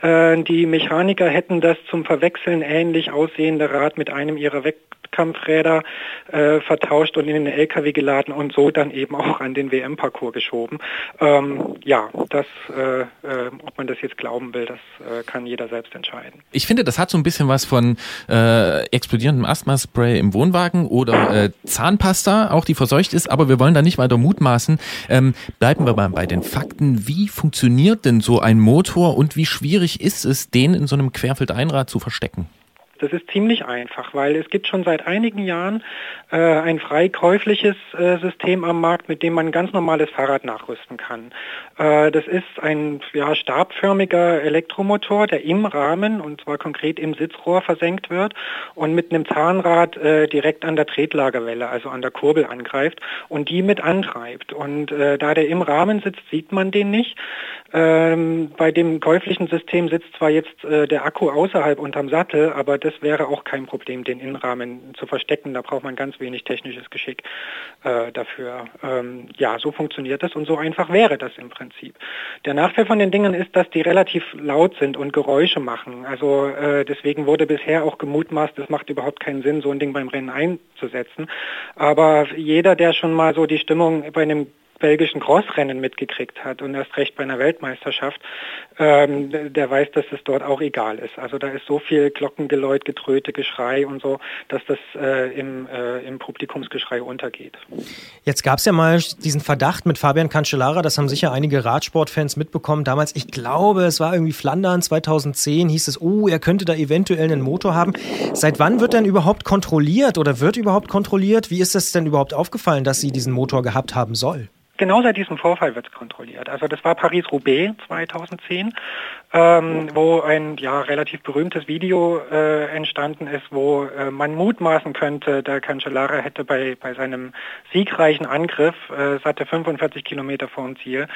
Äh, die Mechaniker hätten das zum Verwechseln ähnlich aussehende Rad mit einem ihrer Wettkampfräder äh, vertauscht und in den LKW geladen und so dann eben auch an den WM-Parcours geschoben. Ähm, ja, das, äh, äh, ob man das jetzt glauben will, das äh, kann jeder selbst entscheiden. Ich finde, das hat so ein bisschen was von äh, explodierendem Asthma-Spray im Wohnwagen oder äh, Zahnpasta, auch die verseucht ist, aber wir wollen da nicht weiter mutmaßen. Ähm, bleiben wir mal bei den Fakten. Wie funktioniert denn so ein Motor und wie schwierig ist es, den in so einem Querfeldeinrad zu verstecken? Das ist ziemlich einfach, weil es gibt schon seit einigen Jahren äh, ein frei käufliches äh, System am Markt, mit dem man ein ganz normales Fahrrad nachrüsten kann. Äh, das ist ein ja, stabförmiger Elektromotor, der im Rahmen, und zwar konkret im Sitzrohr versenkt wird und mit einem Zahnrad äh, direkt an der Tretlagerwelle, also an der Kurbel angreift und die mit antreibt. Und äh, da der im Rahmen sitzt, sieht man den nicht. Ähm, bei dem käuflichen System sitzt zwar jetzt äh, der Akku außerhalb unterm Sattel, aber das wäre auch kein Problem, den Innenrahmen zu verstecken. Da braucht man ganz wenig technisches Geschick äh, dafür. Ähm, ja, so funktioniert das und so einfach wäre das im Prinzip. Der Nachteil von den Dingen ist, dass die relativ laut sind und Geräusche machen. Also äh, deswegen wurde bisher auch gemutmaßt, es macht überhaupt keinen Sinn, so ein Ding beim Rennen einzusetzen. Aber jeder, der schon mal so die Stimmung bei einem belgischen Crossrennen mitgekriegt hat und erst recht bei einer Weltmeisterschaft, ähm, der weiß, dass es dort auch egal ist. Also da ist so viel Glockengeläut, Getröte, Geschrei und so, dass das äh, im, äh, im Publikumsgeschrei untergeht. Jetzt gab es ja mal diesen Verdacht mit Fabian Cancellara, das haben sicher einige Radsportfans mitbekommen. Damals, ich glaube, es war irgendwie Flandern 2010, hieß es, oh, er könnte da eventuell einen Motor haben. Seit wann wird denn überhaupt kontrolliert oder wird überhaupt kontrolliert? Wie ist es denn überhaupt aufgefallen, dass sie diesen Motor gehabt haben soll? Genau seit diesem Vorfall wird es kontrolliert. Also das war Paris-Roubaix 2010 ähm, wo ein ja relativ berühmtes Video äh, entstanden ist, wo äh, man mutmaßen könnte, der Cancellara hätte bei, bei seinem siegreichen Angriff, äh, satte 45 Kilometer vor dem Ziel,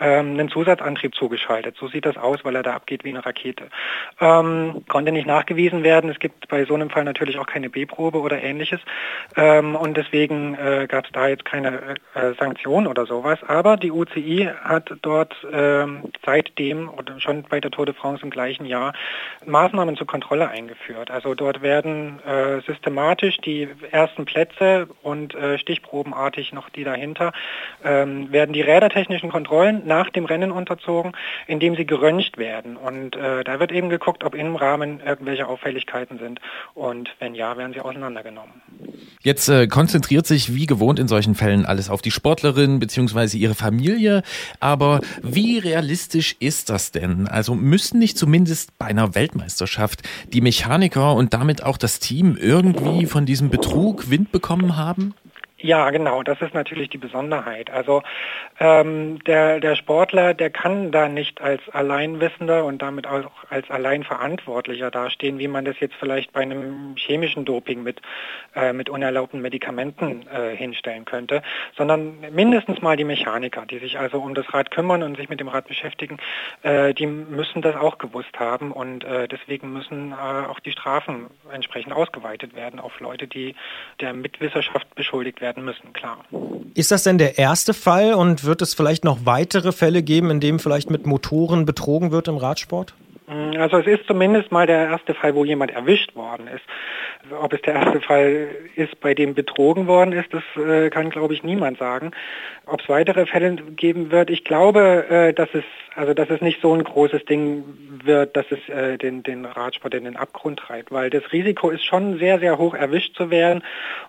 ähm, einen Zusatzantrieb zugeschaltet. So sieht das aus, weil er da abgeht wie eine Rakete. Ähm, konnte nicht nachgewiesen werden. Es gibt bei so einem Fall natürlich auch keine B-Probe oder ähnliches. Ähm, und deswegen äh, gab es da jetzt keine äh, Sanktionen oder sowas. Aber die UCI hat dort ähm, seitdem oder schon bei der Tour de France im gleichen Jahr Maßnahmen zur Kontrolle eingeführt. Also dort werden äh, systematisch die ersten Plätze und äh, stichprobenartig noch die dahinter, ähm, werden die rädertechnischen Kontrollen nach dem Rennen unterzogen, indem sie geröntgt werden. Und äh, da wird eben geguckt, ob im Rahmen irgendwelche Auffälligkeiten sind. Und wenn ja, werden sie auseinandergenommen. Jetzt äh, konzentriert sich wie gewohnt in solchen Fällen alles auf die Sportlerin bzw. ihre Familie. Aber wie realistisch ist das denn? Also müssen nicht zumindest bei einer Weltmeisterschaft die Mechaniker und damit auch das Team irgendwie von diesem Betrug Wind bekommen haben? Ja, genau, das ist natürlich die Besonderheit. Also ähm, der, der Sportler, der kann da nicht als Alleinwissender und damit auch als Alleinverantwortlicher dastehen, wie man das jetzt vielleicht bei einem chemischen Doping mit, äh, mit unerlaubten Medikamenten äh, hinstellen könnte, sondern mindestens mal die Mechaniker, die sich also um das Rad kümmern und sich mit dem Rad beschäftigen, äh, die müssen das auch gewusst haben und äh, deswegen müssen äh, auch die Strafen entsprechend ausgeweitet werden auf Leute, die der Mitwisserschaft beschuldigt werden werden müssen, klar. Ist das denn der erste Fall und wird es vielleicht noch weitere Fälle geben, in denen vielleicht mit Motoren betrogen wird im Radsport? Mm, also es ist zumindest mal der erste Fall, wo jemand erwischt worden ist. Ob es der erste Fall ist, bei dem betrogen worden ist, das äh, kann, glaube ich, niemand sagen. Ob es weitere Fälle geben wird, ich glaube, äh, dass es Also dass es nicht so ein großes Ding wird, dass es äh, den, den Radsport in den Abgrund treibt, weil das Risiko ist schon sehr, sehr hoch erwischt zu werden.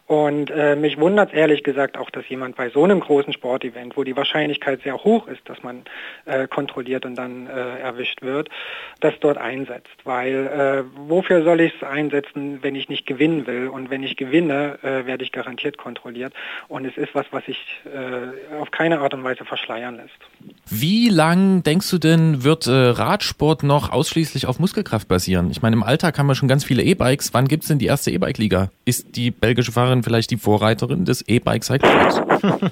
Und äh, mich wundert ehrlich gesagt auch, dass jemand bei so einem großen Sportevent, wo die Wahrscheinlichkeit sehr hoch ist, dass man äh, kontrolliert und dann äh, erwischt wird, das dort einsetzt, weil äh, wofür soll ich es einsetzen, wenn ich nicht gewinnen will? Und wenn ich gewinne, äh, werde ich garantiert kontrolliert. Und es ist was, was sich auf keine Art und Weise verschleiern lässt. Wie lang denkst du denn, wird äh, Radsport noch ausschließlich auf Muskelkraft basieren? Ich meine, im Alltag haben wir schon ganz viele E-Bikes. Wann gibt's denn die erste E-Bike-Liga? Ist die belgische Fahrerin vielleicht die Vorreiterin des E-Bike-Cyclings?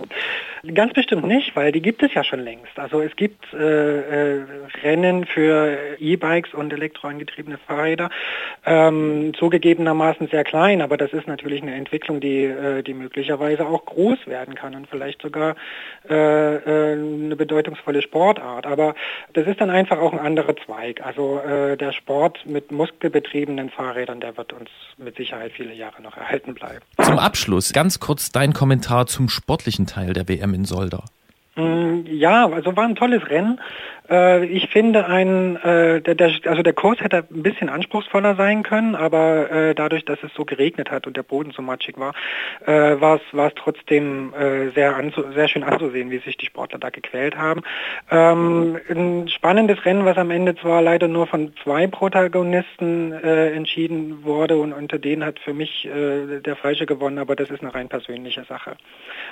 Ganz bestimmt nicht, weil die gibt es ja schon längst. Also es gibt äh, äh, Rennen für E-Bikes und elektroangetriebene Fahrräder, ähm, zugegebenermaßen sehr klein, aber das ist natürlich eine Entwicklung, die, äh, die möglicherweise auch groß werden kann und vielleicht sogar äh, äh, eine bedeutungsvolle Sportart. Aber das ist dann einfach auch ein anderer Zweig. Also äh, der Sport mit muskelbetriebenen Fahrrädern, der wird uns mit Sicherheit viele Jahre noch erhalten bleiben. Zum Abschluss ganz kurz dein Kommentar zum sportlichen Teil der WM in Solda. Mm, ja, also war ein tolles Rennen. Äh, ich finde ein, äh, der, der, also der Kurs hätte ein bisschen anspruchsvoller sein können, aber äh, dadurch, dass es so geregnet hat und der Boden so matschig war, äh, war es trotzdem äh, sehr sehr schön anzusehen, wie sich die Sportler da gequält haben. Ähm, ein spannendes Rennen, was am Ende zwar leider nur von zwei Protagonisten äh, entschieden wurde und unter denen hat für mich äh, der Falsche gewonnen, aber das ist eine rein persönliche Sache.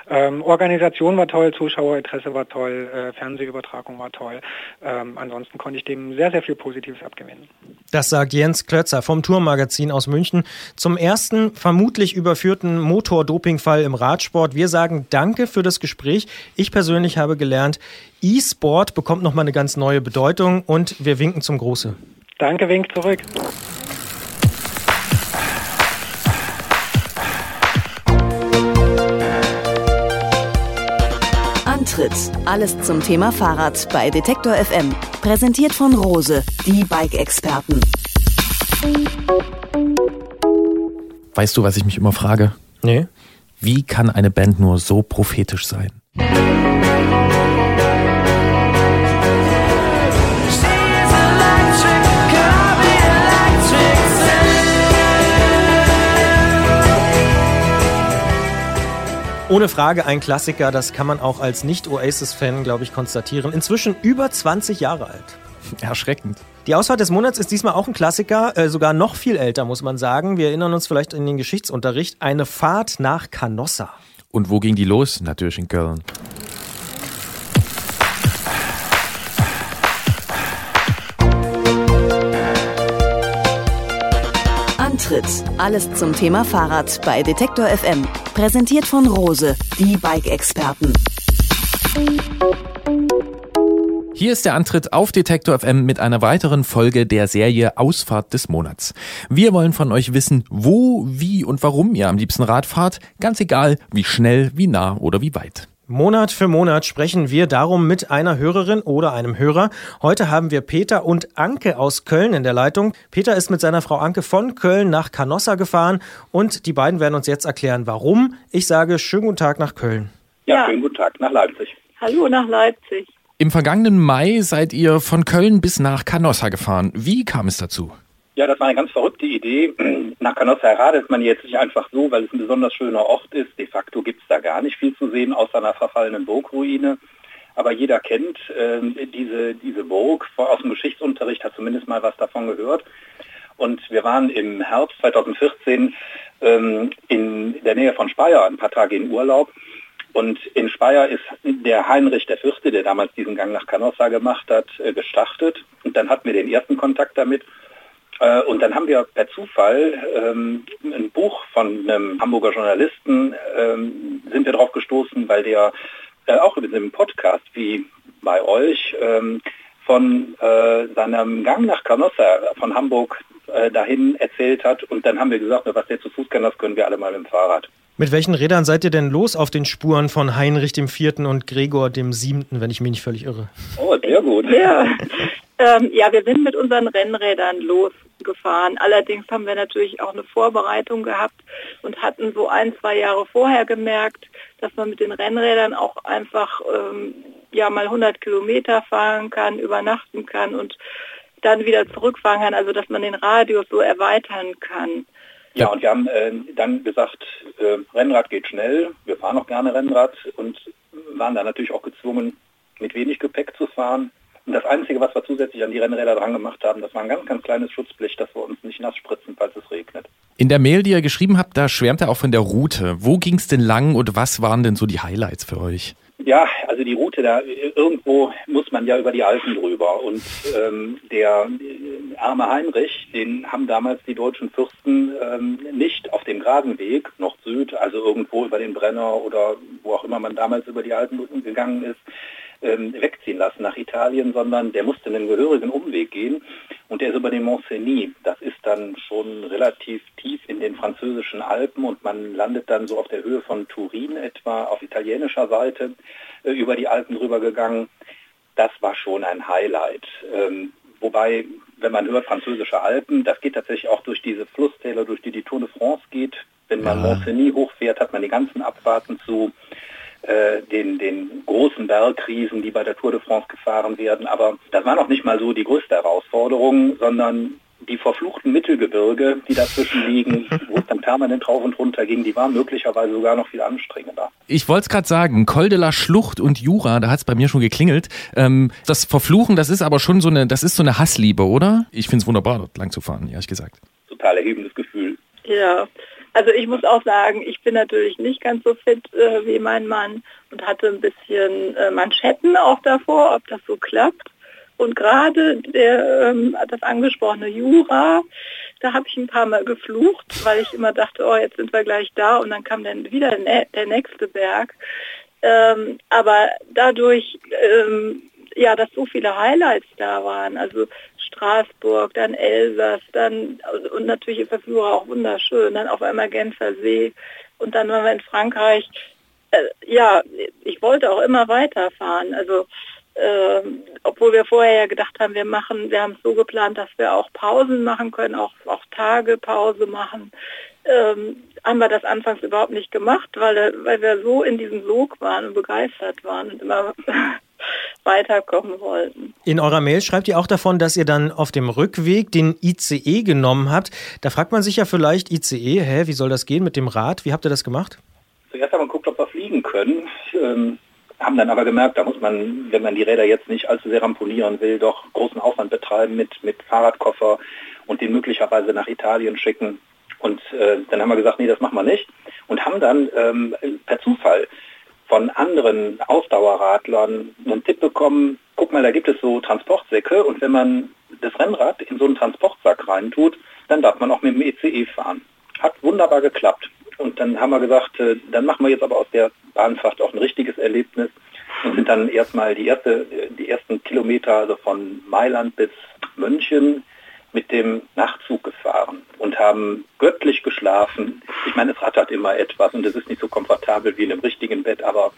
Ähm, Organisation war toll, Zuschauerinteresse war toll, äh, Fernsehübertragung war toll. Ähm, ansonsten konnte ich dem sehr, sehr viel Positives abgewinnen. Das sagt Jens Klötzer vom Tourmagazin aus München zum ersten vermutlich überführten Motordopingfall im Radsport. Wir sagen Danke für das Gespräch. Ich persönlich habe gelernt, E-Sport bekommt nochmal eine ganz neue Bedeutung und wir winken zum Große. Danke, wink zurück. Antritt. Alles zum Thema Fahrrad bei Detektor FM. Präsentiert von Rose, die Bike-Experten. Weißt du, was ich mich immer frage? Nee. Wie kann eine Band nur so prophetisch sein? Ohne Frage ein Klassiker, das kann man auch als Nicht-Oasis-Fan, glaube ich, konstatieren. Inzwischen über 20 Jahre alt. Erschreckend. Die Auswahl des Monats ist diesmal auch ein Klassiker, äh, sogar noch viel älter, muss man sagen. Wir erinnern uns vielleicht in den Geschichtsunterricht. Eine Fahrt nach Canossa. Und wo ging die los? Natürlich in Köln. Antritt. Alles zum Thema Fahrrad bei Detektor FM. Präsentiert von Rose, die Bike-Experten. Hier ist der Antritt auf Detektor FM mit einer weiteren Folge der Serie Ausfahrt des Monats. Wir wollen von euch wissen, wo, wie und warum ihr am liebsten Rad fahrt, ganz egal, wie schnell, wie nah oder wie weit. Monat für Monat sprechen wir darum mit einer Hörerin oder einem Hörer. Heute haben wir Peter und Anke aus Köln in der Leitung. Peter ist mit seiner Frau Anke von Köln nach Canossa gefahren und die beiden werden uns jetzt erklären, warum. Ich sage schönen guten Tag nach Köln. Ja, ja. schönen guten Tag nach Leipzig. Hallo nach Leipzig. Im vergangenen Mai seid ihr von Köln bis nach Canossa gefahren. Wie kam es dazu? Ja, das war eine ganz verrückte Idee. Nach Canossa radet man jetzt nicht einfach so, weil es ein besonders schöner Ort ist. De facto gibt es da gar nicht viel zu sehen, außer einer verfallenen Burgruine. Aber jeder kennt äh, diese, diese Burg aus dem Geschichtsunterricht, hat zumindest mal was davon gehört. Und wir waren im Herbst 2014 ähm, in der Nähe von Speyer ein paar Tage in Urlaub. Und in Speyer ist der Heinrich der Fürste, der damals diesen Gang nach Canossa gemacht hat, äh, gestartet. Und dann hatten wir den ersten Kontakt damit. Äh, und dann haben wir per Zufall ähm, ein Buch von einem Hamburger Journalisten, ähm, sind wir drauf gestoßen, weil der äh, auch in einem Podcast wie bei euch ähm, von äh, seinem Gang nach Canossa von Hamburg äh, dahin erzählt hat. Und dann haben wir gesagt, was der zu Fuß kann, das können wir alle mal mit dem Fahrrad. Mit welchen Rädern seid ihr denn los auf den Spuren von Heinrich IV. und Gregor VII., wenn ich mich nicht völlig irre? Oh, sehr gut. Ja, ähm, ja wir sind mit unseren Rennrädern los gefahren. Allerdings haben wir natürlich auch eine Vorbereitung gehabt und hatten so ein, zwei Jahre vorher gemerkt, dass man mit den Rennrädern auch einfach ähm, ja mal 100 Kilometer fahren kann, übernachten kann und dann wieder zurückfahren kann, also dass man den Radius so erweitern kann. Ja, und wir haben äh, dann gesagt, äh, Rennrad geht schnell, wir fahren auch gerne Rennrad und waren dann natürlich auch gezwungen, mit wenig Gepäck zu fahren. Und das Einzige, was wir zusätzlich an die Rennräder dran gemacht haben, das war ein ganz, ganz kleines Schutzblech, dass wir uns nicht nass spritzen, falls es regnet. In der Mail, die ihr geschrieben habt, da schwärmt er auch von der Route. Wo ging es denn lang und was waren denn so die Highlights für euch? Ja, also die Route, da irgendwo muss man ja über die Alpen drüber. Und ähm, der äh, arme Heinrich, den haben damals die deutschen Fürsten ähm, nicht auf dem Grasenweg, noch Süd, also irgendwo über den Brenner oder wo auch immer man damals über die Alpen gegangen ist, ähm, wegziehen lassen nach Italien, sondern der musste einen gehörigen Umweg gehen und der ist über den Mont Cenis. Das ist dann schon relativ tief in den französischen Alpen und man landet dann so auf der Höhe von Turin etwa auf italienischer Seite äh, über die Alpen drüber gegangen. Das war schon ein Highlight. Ähm, wobei, wenn man hört französische Alpen, das geht tatsächlich auch durch diese Flusstäler, durch die die Tour de France geht. Wenn man ja. Mont Cenis hochfährt, hat man die ganzen Abfahrten zu äh, den, den großen Bergriesen, die bei der Tour de France gefahren werden. Aber das war noch nicht mal so die größte Herausforderung, sondern die verfluchten Mittelgebirge, die dazwischen liegen, wo es dann permanent rauf und runter ging, die waren möglicherweise sogar noch viel anstrengender. Ich wollte es gerade sagen, Col de la Schlucht und Jura, da hat es bei mir schon geklingelt. Ähm, das Verfluchen, das ist aber schon so eine, das ist so eine Hassliebe, oder? Ich finde es wunderbar, dort lang zu fahren, ehrlich gesagt. Total erhebendes Gefühl. Ja, also ich muss auch sagen, ich bin natürlich nicht ganz so fit äh, wie mein Mann und hatte ein bisschen äh, Manschetten auch davor, ob das so klappt. Und gerade der, ähm, das angesprochene Jura, da habe ich ein paar Mal geflucht, weil ich immer dachte, oh, jetzt sind wir gleich da und dann kam dann wieder der nächste Berg. Ähm, aber dadurch ähm, ja, dass so viele Highlights da waren. Also Straßburg, dann Elsass, dann und natürlich Verführer auch wunderschön, dann auf einmal Genfer und dann waren wir in Frankreich. Äh, ja, ich wollte auch immer weiterfahren. Also äh, obwohl wir vorher ja gedacht haben, wir machen, wir haben es so geplant, dass wir auch Pausen machen können, auch, auch Tage Pause machen. Ähm, haben wir das anfangs überhaupt nicht gemacht, weil, weil wir so in diesem Sog waren und begeistert waren und immer weiterkommen wollten. In eurer Mail schreibt ihr auch davon, dass ihr dann auf dem Rückweg den ICE genommen habt. Da fragt man sich ja vielleicht, ICE, hä, wie soll das gehen mit dem Rad? Wie habt ihr das gemacht? Zuerst haben wir geguckt, ob wir fliegen können. Ähm, haben dann aber gemerkt, da muss man, wenn man die Räder jetzt nicht allzu sehr rampolieren will, doch großen Aufwand betreiben mit, mit Fahrradkoffer und den möglicherweise nach Italien schicken. Und äh, dann haben wir gesagt, nee, das machen wir nicht. Und haben dann ähm, per Zufall von anderen Ausdauerradlern einen Tipp bekommen, guck mal, da gibt es so Transportsäcke und wenn man das Rennrad in so einen Transportsack reintut, dann darf man auch mit dem ECE fahren. Hat wunderbar geklappt. Und dann haben wir gesagt, äh, dann machen wir jetzt aber aus der Bahnfahrt auch ein richtiges Erlebnis und sind dann erstmal die, erste, die ersten Kilometer also von Mailand bis München mit dem Nachtzug gefahren und haben göttlich geschlafen. Ich meine, es rattert immer etwas und es ist nicht so komfortabel wie in einem richtigen Bett, aber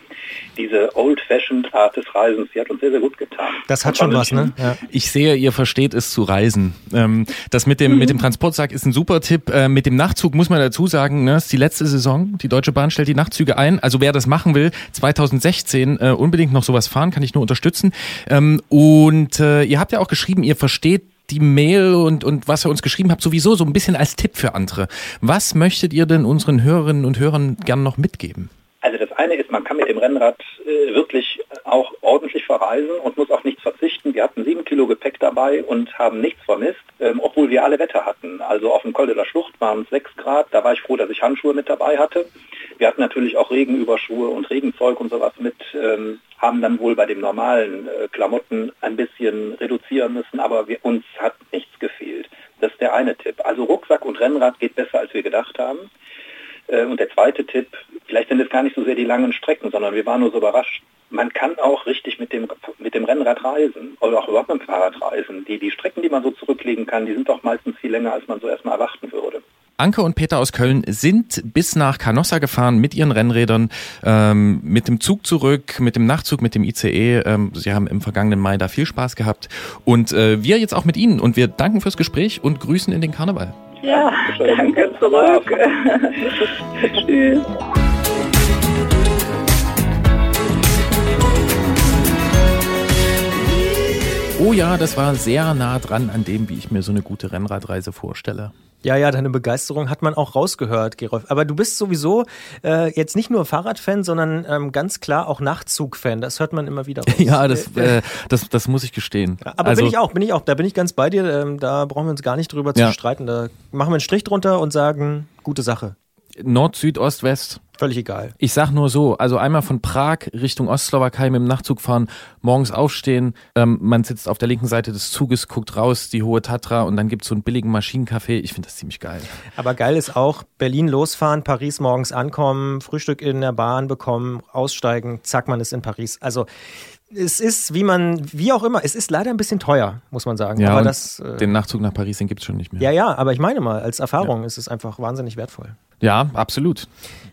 diese old-fashioned Art des Reisens, die hat uns sehr, sehr gut getan. Das hat schon was, ne? Ja. Ich sehe, ihr versteht es zu reisen. Ähm, das mit dem, mit dem Transportsack ist ein super Tipp. Äh, mit dem Nachtzug muss man dazu sagen, ne, ist die letzte Saison. Die Deutsche Bahn stellt die Nachtzüge ein. Also wer das machen will, 2016 äh, unbedingt noch sowas fahren, kann ich nur unterstützen. Ähm, und äh, ihr habt ja auch geschrieben, ihr versteht die Mail und, und was ihr uns geschrieben habt, sowieso so ein bisschen als Tipp für andere. Was möchtet ihr denn unseren Hörerinnen und Hörern gern noch mitgeben? Also das eine ist, man kann mit dem Rennrad äh, wirklich auch ordentlich verreisen und muss auch nichts verzichten. Wir hatten sieben Kilo Gepäck dabei und haben nichts vermisst, ähm, obwohl wir alle Wetter hatten. Also auf dem Col de la Schlucht waren es sechs Grad, da war ich froh, dass ich Handschuhe mit dabei hatte. Wir hatten natürlich auch Regenüberschuhe und Regenzeug und sowas mit, ähm, haben dann wohl bei den normalen äh, Klamotten ein bisschen reduzieren müssen, aber wir, uns hat nichts gefehlt. Das ist der eine Tipp. Also Rucksack und Rennrad geht besser, als wir gedacht haben. Äh, und der zweite Tipp, vielleicht sind es gar nicht so sehr die langen Strecken, sondern wir waren nur so überrascht. Man kann auch richtig mit dem, mit dem Rennrad reisen oder auch überhaupt mit dem Fahrrad reisen. Die, die Strecken, die man so zurücklegen kann, die sind doch meistens viel länger, als man so erstmal erwarten würde. Anke und Peter aus Köln sind bis nach Canossa gefahren mit ihren Rennrädern, ähm, mit dem Zug zurück, mit dem Nachtzug, mit dem ICE. Ähm, sie haben im vergangenen Mai da viel Spaß gehabt. Und äh, wir jetzt auch mit Ihnen. Und wir danken fürs Gespräch und grüßen in den Karneval. Ja, danke zurück. Tschüss. oh ja, das war sehr nah dran an dem, wie ich mir so eine gute Rennradreise vorstelle. Ja, ja, deine Begeisterung hat man auch rausgehört, Gerolf. Aber du bist sowieso äh, jetzt nicht nur Fahrradfan, sondern ähm, ganz klar auch Nachtzugfan. Das hört man immer wieder raus. ja, das, äh, das, das muss ich gestehen. Aber also, bin ich auch, bin ich auch. Da bin ich ganz bei dir. Ähm, da brauchen wir uns gar nicht drüber ja. zu streiten. Da machen wir einen Strich drunter und sagen, gute Sache. Nord, Süd, Ost, West. Völlig egal. Ich sag nur so, also einmal von Prag Richtung Ostslowakei mit dem Nachtzug fahren, morgens aufstehen, ähm, man sitzt auf der linken Seite des Zuges, guckt raus, die hohe Tatra und dann gibt's so einen billigen Maschinenkaffee. Ich finde das ziemlich geil. Aber geil ist auch Berlin losfahren, Paris morgens ankommen, Frühstück in der Bahn bekommen, aussteigen, zack, man ist in Paris. Also es ist, wie man, wie auch immer, es ist leider ein bisschen teuer, muss man sagen. Ja, aber das, äh, den Nachzug nach Paris, den gibt es schon nicht mehr. Ja, ja, aber ich meine mal, als Erfahrung ja. ist es einfach wahnsinnig wertvoll. Ja, absolut.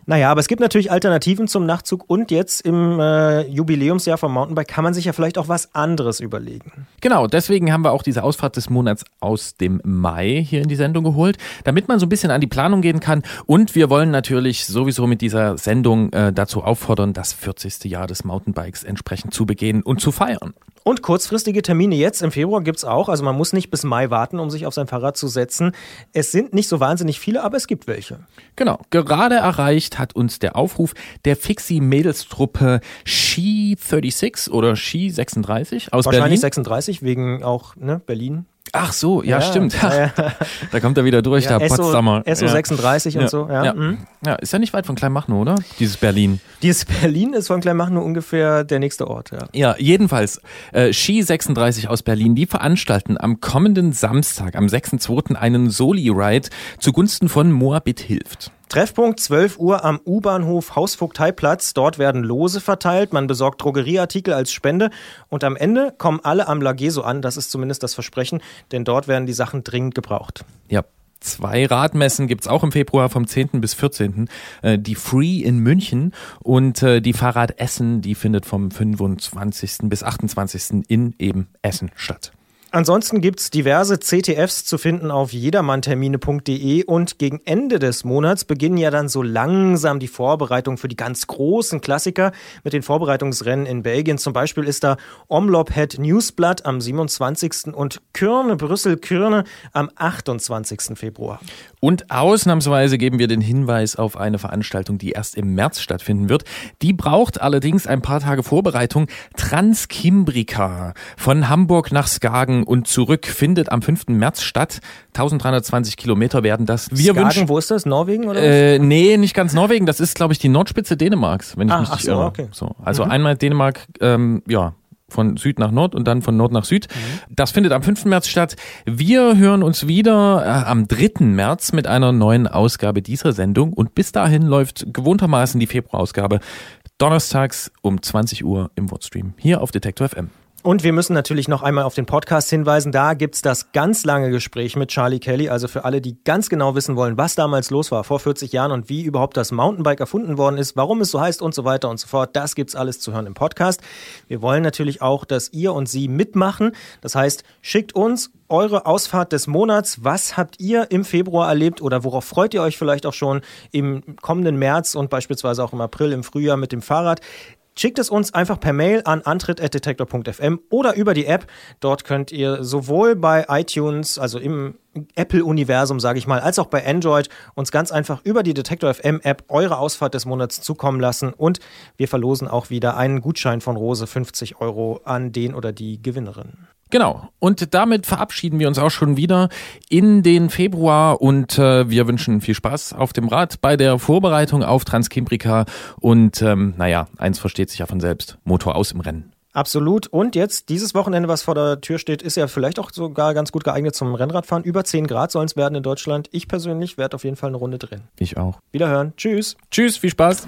Naja, aber es gibt natürlich Alternativen zum Nachtzug und jetzt im äh, Jubiläumsjahr vom Mountainbike kann man sich ja vielleicht auch was anderes überlegen. Genau, deswegen haben wir auch diese Ausfahrt des Monats aus dem Mai hier in die Sendung geholt, damit man so ein bisschen an die Planung gehen kann. Und wir wollen natürlich sowieso mit dieser Sendung äh, dazu auffordern, das 40. Jahr des Mountainbikes entsprechend zu begehen und zu feiern. Und kurzfristige Termine jetzt im Februar gibt es auch. Also man muss nicht bis Mai warten, um sich auf sein Fahrrad zu setzen. Es sind nicht so wahnsinnig viele, aber es gibt welche. Genau. Gerade erreicht hat uns der Aufruf der Fixie-Mädelstruppe Ski 36 oder Ski 36 aus Wahrscheinlich Berlin. 36 wegen auch ne, Berlin. Ach so, ja, ja stimmt. Ja, da kommt er wieder durch, ja, der Potsdamer. SO 36 und so. Ja. Mhm. ja, ist ja nicht weit von Kleinmachnow, oder? Dieses Berlin. Dieses Berlin ist von Kleinmachnow ungefähr der nächste Ort, ja. Ja, jedenfalls, äh, Ski 36 aus Berlin, die veranstalten am kommenden Samstag, am 6.2. einen Soli-Ride zugunsten von Moabit hilft. Treffpunkt 12 Uhr am U-Bahnhof Hausvogteiplatz. Dort werden Lose verteilt. Man besorgt Drogerieartikel als Spende. Und am Ende kommen alle am Lageso an. Das ist zumindest das Versprechen, denn dort werden die Sachen dringend gebraucht. Ja, Zwei Radmessen gibt's auch im Februar vom 10. bis 14. Äh, die Free in München und äh, die Fahrrad Essen, die findet vom 25. bis 28. in eben Essen statt. Ansonsten gibt's diverse CTFs zu finden auf jedermanntermine.de und gegen Ende des Monats beginnen ja dann so langsam die Vorbereitungen für die ganz großen Klassiker mit den Vorbereitungsrennen in Belgien. Zum Beispiel ist da Omlop Head Newsblatt am 27. und Kürne Brüssel Kürne am 28. Februar. Und ausnahmsweise geben wir den Hinweis auf eine Veranstaltung, die erst im März stattfinden wird. Die braucht allerdings ein paar Tage Vorbereitung. Transkimbrika von Hamburg nach Skagen und zurück findet am 5. März statt. 1320 Kilometer werden das. Wir Skagen, wünschen, wo ist das? Norwegen oder? Äh, nee, nicht ganz Norwegen. Das ist, glaube ich, die Nordspitze Dänemarks, wenn ich ah, mich nicht so, irre. Okay. So, also mhm. einmal Dänemark, ähm, ja, von Süd nach Nord und dann von Nord nach Süd. Mhm. Das findet am 5. März statt. Wir hören uns wieder äh, am 3. März mit einer neuen Ausgabe dieser Sendung und bis dahin läuft gewohntermaßen die Februarausgabe donnerstags um 20 Uhr im Wordstream hier auf Detektor FM. Und wir müssen natürlich noch einmal auf den Podcast hinweisen. Da gibt's das ganz lange Gespräch mit Charlie Kelly. Also für alle, die ganz genau wissen wollen, was damals los war vor 40 Jahren und wie überhaupt das Mountainbike erfunden worden ist, warum es so heißt und so weiter und so fort. Das gibt's alles zu hören im Podcast. Wir wollen natürlich auch, dass ihr und sie mitmachen. Das heißt, schickt uns eure Ausfahrt des Monats. Was habt ihr im Februar erlebt oder worauf freut ihr euch vielleicht auch schon im kommenden März und beispielsweise auch im April, im Frühjahr mit dem Fahrrad? Schickt es uns einfach per Mail an antritt.detektor.fm oder über die App. Dort könnt ihr sowohl bei iTunes, also im Apple-Universum, sage ich mal, als auch bei Android uns ganz einfach über die Detektor FM App eure Ausfahrt des Monats zukommen lassen und wir verlosen auch wieder einen Gutschein von Rose 50 Euro an den oder die Gewinnerin. Genau. Und damit verabschieden wir uns auch schon wieder in den Februar und äh, wir wünschen viel Spaß auf dem Rad bei der Vorbereitung auf Transkimbrika und ähm, naja, eins versteht sich ja von selbst, Motor aus im Rennen. Absolut. Und jetzt, dieses Wochenende, was vor der Tür steht, ist ja vielleicht auch sogar ganz gut geeignet zum Rennradfahren. Über 10 Grad sollen es werden in Deutschland. Ich persönlich werde auf jeden Fall eine Runde drin. Ich auch. Wiederhören. Tschüss. Tschüss, viel Spaß.